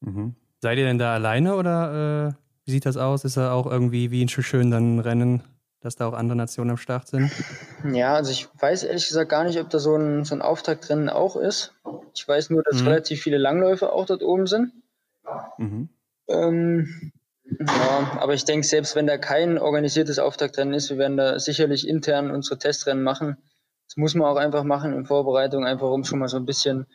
Speaker 2: Mhm. Seid ihr denn da alleine oder äh, wie sieht das aus? Ist er auch irgendwie wie ein schön dann Rennen, dass da auch andere Nationen am Start sind?
Speaker 3: Ja, also ich weiß ehrlich gesagt gar nicht, ob da so ein, so ein Auftaktrennen auch ist. Ich weiß nur, dass mhm. relativ viele Langläufe auch dort oben sind. Mhm. Ähm, ja, aber ich denke, selbst wenn da kein organisiertes Auftaktrennen ist, wir werden da sicherlich intern unsere Testrennen machen. Das muss man auch einfach machen in Vorbereitung, einfach um schon mal so ein bisschen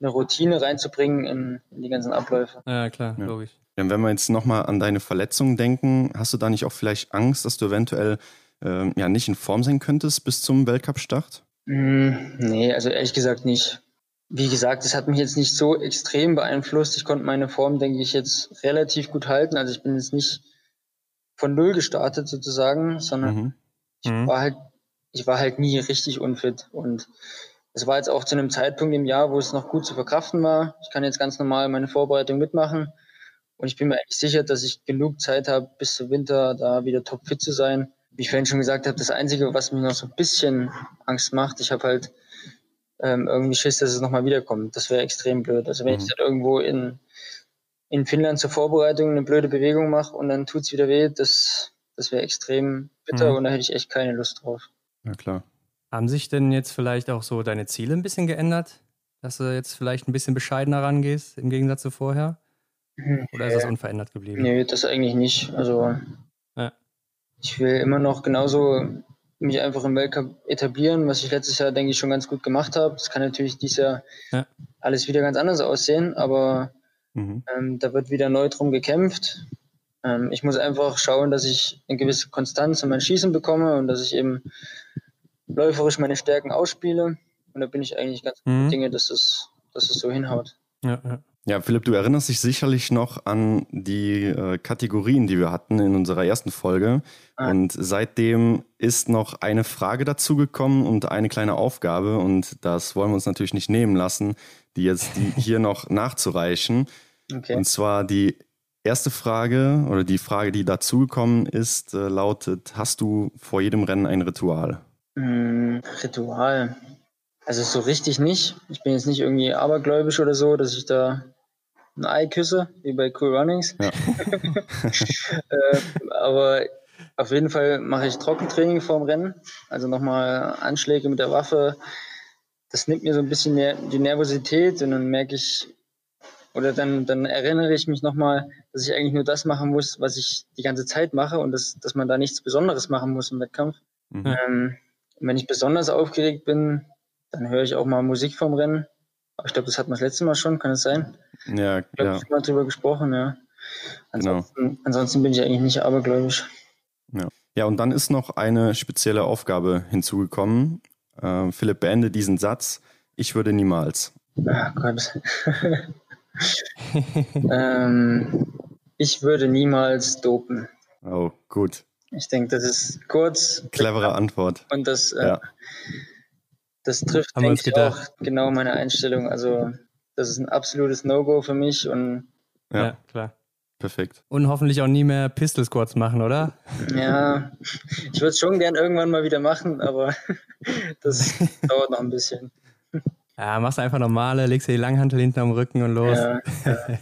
Speaker 3: eine Routine reinzubringen in, in die ganzen Abläufe.
Speaker 2: Ja, klar, ja. logisch.
Speaker 1: Ja, wenn wir jetzt nochmal an deine Verletzungen denken, hast du da nicht auch vielleicht Angst, dass du eventuell äh, ja nicht in Form sein könntest bis zum Weltcup-Start?
Speaker 3: Mm, nee, also ehrlich gesagt nicht. Wie gesagt, es hat mich jetzt nicht so extrem beeinflusst. Ich konnte meine Form, denke ich, jetzt relativ gut halten. Also ich bin jetzt nicht von null gestartet sozusagen, sondern mhm. ich mhm. war halt, ich war halt nie richtig unfit. Und es war jetzt auch zu einem Zeitpunkt im Jahr, wo es noch gut zu verkraften war. Ich kann jetzt ganz normal meine Vorbereitung mitmachen. Und ich bin mir eigentlich sicher, dass ich genug Zeit habe, bis zum Winter da wieder topfit zu sein. Wie ich vorhin schon gesagt habe, das Einzige, was mir noch so ein bisschen Angst macht, ich habe halt ähm, irgendwie Schiss, dass es nochmal wiederkommt. Das wäre extrem blöd. Also wenn mhm. ich dann irgendwo in, in Finnland zur Vorbereitung eine blöde Bewegung mache und dann tut es wieder weh, das, das wäre extrem bitter mhm. und da hätte ich echt keine Lust drauf.
Speaker 1: Ja, klar.
Speaker 2: Haben sich denn jetzt vielleicht auch so deine Ziele ein bisschen geändert? Dass du jetzt vielleicht ein bisschen bescheidener rangehst im Gegensatz zu vorher? Mhm. Oder ist das unverändert geblieben?
Speaker 3: Nee, das eigentlich nicht. Also ja. ich will immer noch genauso mich einfach im Weltcup etablieren, was ich letztes Jahr, denke ich, schon ganz gut gemacht habe. Das kann natürlich dieses Jahr ja. alles wieder ganz anders aussehen, aber mhm. ähm, da wird wieder neu drum gekämpft. Ähm, ich muss einfach schauen, dass ich eine gewisse Konstanz in mein Schießen bekomme und dass ich eben läuferisch meine Stärken ausspiele. Und da bin ich eigentlich ganz mhm. Dinge, dass es, dass es so hinhaut.
Speaker 1: Ja, ja. Ja, Philipp, du erinnerst dich sicherlich noch an die äh, Kategorien, die wir hatten in unserer ersten Folge. Ah. Und seitdem ist noch eine Frage dazugekommen und eine kleine Aufgabe. Und das wollen wir uns natürlich nicht nehmen lassen, die jetzt die <laughs> hier noch nachzureichen. Okay. Und zwar die erste Frage oder die Frage, die dazugekommen ist, äh, lautet: Hast du vor jedem Rennen ein Ritual?
Speaker 3: Mm, Ritual. Also so richtig nicht. Ich bin jetzt nicht irgendwie abergläubisch oder so, dass ich da ein Ei küsse, wie bei Cool Runnings. Ja. <laughs> äh, aber auf jeden Fall mache ich Trockentraining vorm Rennen. Also nochmal Anschläge mit der Waffe. Das nimmt mir so ein bisschen die Nervosität und dann merke ich, oder dann, dann erinnere ich mich nochmal, dass ich eigentlich nur das machen muss, was ich die ganze Zeit mache und das, dass man da nichts Besonderes machen muss im Wettkampf. Mhm. Ähm, wenn ich besonders aufgeregt bin, dann höre ich auch mal Musik vom Rennen. Aber ich glaube, das hatten wir das letzte Mal schon, kann es sein?
Speaker 1: Ja,
Speaker 3: ich glaube, ja. Ich mal drüber gesprochen, ja. Ansonsten, genau. ansonsten bin ich eigentlich nicht abergläubisch.
Speaker 1: Ja. ja, und dann ist noch eine spezielle Aufgabe hinzugekommen. Äh, Philipp, beende diesen Satz. Ich würde niemals.
Speaker 3: Ach Gott. <laughs> ähm, ich würde niemals dopen.
Speaker 1: Oh, gut.
Speaker 3: Ich denke, das ist kurz.
Speaker 1: Clevere Antwort.
Speaker 3: Und das, äh, ja. das trifft, denke ich, auch genau meine Einstellung. Also, das ist ein absolutes No-Go für mich. Und
Speaker 2: ja, ja, klar.
Speaker 1: Perfekt.
Speaker 2: Und hoffentlich auch nie mehr Pistol Squats machen, oder?
Speaker 3: Ja, ich würde es schon gern irgendwann mal wieder machen, aber <laughs> das <laughs> dauert noch ein bisschen.
Speaker 2: Ja, machst einfach normale, legst dir die Langhantel hinten am Rücken und los. Ja, ja.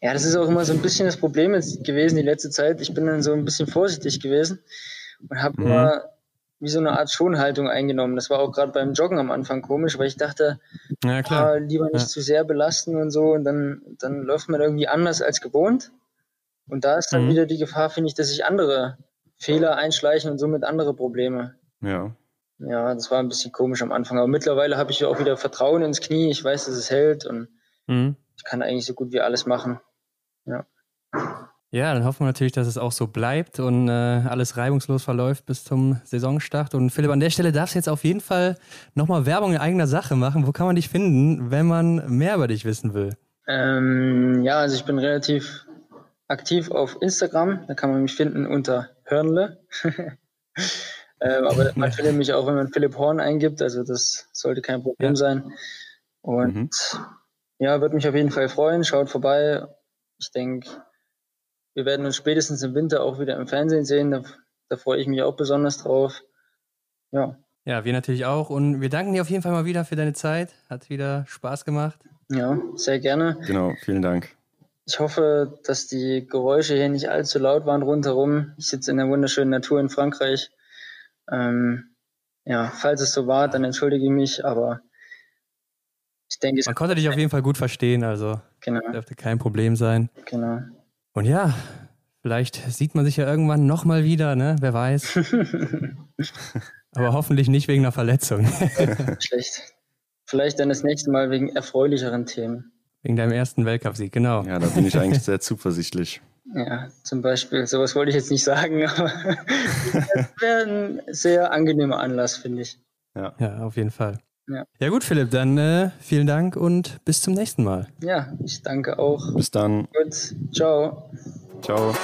Speaker 3: Ja, das ist auch immer so ein bisschen das Problem gewesen die letzte Zeit. Ich bin dann so ein bisschen vorsichtig gewesen und habe mhm. immer wie so eine Art Schonhaltung eingenommen. Das war auch gerade beim Joggen am Anfang komisch, weil ich dachte, ja, klar. Ah, lieber nicht ja. zu sehr belasten und so. Und dann, dann läuft man irgendwie anders als gewohnt. Und da ist dann mhm. wieder die Gefahr, finde ich, dass sich andere Fehler einschleichen und somit andere Probleme.
Speaker 1: Ja.
Speaker 3: Ja, das war ein bisschen komisch am Anfang. Aber mittlerweile habe ich auch wieder Vertrauen ins Knie. Ich weiß, dass es hält und mhm ich kann eigentlich so gut wie alles machen. Ja.
Speaker 2: Ja, dann hoffen wir natürlich, dass es auch so bleibt und äh, alles reibungslos verläuft bis zum Saisonstart. Und Philipp, an der Stelle darfst du jetzt auf jeden Fall nochmal Werbung in eigener Sache machen. Wo kann man dich finden, wenn man mehr über dich wissen will?
Speaker 3: Ähm, ja, also ich bin relativ aktiv auf Instagram. Da kann man mich finden unter Hörnle. <laughs> ähm, aber <laughs> man findet mich auch, wenn man Philipp Horn eingibt. Also das sollte kein Problem ja. sein. Und mhm. Ja, würde mich auf jeden Fall freuen. Schaut vorbei. Ich denke, wir werden uns spätestens im Winter auch wieder im Fernsehen sehen. Da, da freue ich mich auch besonders drauf. Ja.
Speaker 2: Ja, wir natürlich auch. Und wir danken dir auf jeden Fall mal wieder für deine Zeit. Hat wieder Spaß gemacht.
Speaker 3: Ja, sehr gerne.
Speaker 1: Genau, vielen Dank.
Speaker 3: Ich hoffe, dass die Geräusche hier nicht allzu laut waren rundherum. Ich sitze in der wunderschönen Natur in Frankreich. Ähm, ja, falls es so war, dann entschuldige ich mich, aber ich denke, es
Speaker 2: Man konnte dich auf jeden Fall gut verstehen, also
Speaker 3: genau,
Speaker 2: dürfte kein Problem sein.
Speaker 3: genau.
Speaker 2: Und ja, vielleicht sieht man sich ja irgendwann nochmal wieder, ne? Wer weiß. <laughs> Aber hoffentlich nicht wegen einer Verletzung. <laughs>
Speaker 3: Schlecht. Vielleicht dann das nächste Mal wegen erfreulicheren Themen.
Speaker 2: wegen deinem ersten Weltcupsieg, genau.
Speaker 1: Ja, da bin ich eigentlich sehr <laughs> zuversichtlich.
Speaker 3: Ja, zum Beispiel, sowas wollte ich jetzt nicht sagen, aber das wäre ein sehr angenehmer Anlass, finde ich.
Speaker 2: Ja, auf jeden Fall.
Speaker 3: Ja.
Speaker 2: ja gut, Philipp, dann äh, vielen Dank und bis zum nächsten Mal.
Speaker 3: Ja, ich danke auch.
Speaker 1: Bis dann.
Speaker 3: Gut, ciao.
Speaker 1: Ciao.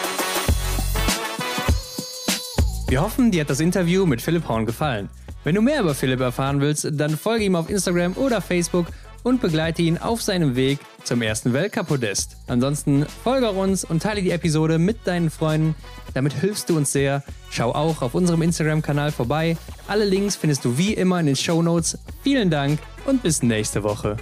Speaker 2: Wir hoffen, dir hat das Interview mit Philipp Horn gefallen. Wenn du mehr über Philipp erfahren willst, dann folge ihm auf Instagram oder Facebook und begleite ihn auf seinem Weg zum ersten Weltcup-Podest. Ansonsten folge uns und teile die Episode mit deinen Freunden. Damit hilfst du uns sehr. Schau auch auf unserem Instagram-Kanal vorbei. Alle Links findest du wie immer in den Show Notes. Vielen Dank und bis nächste Woche.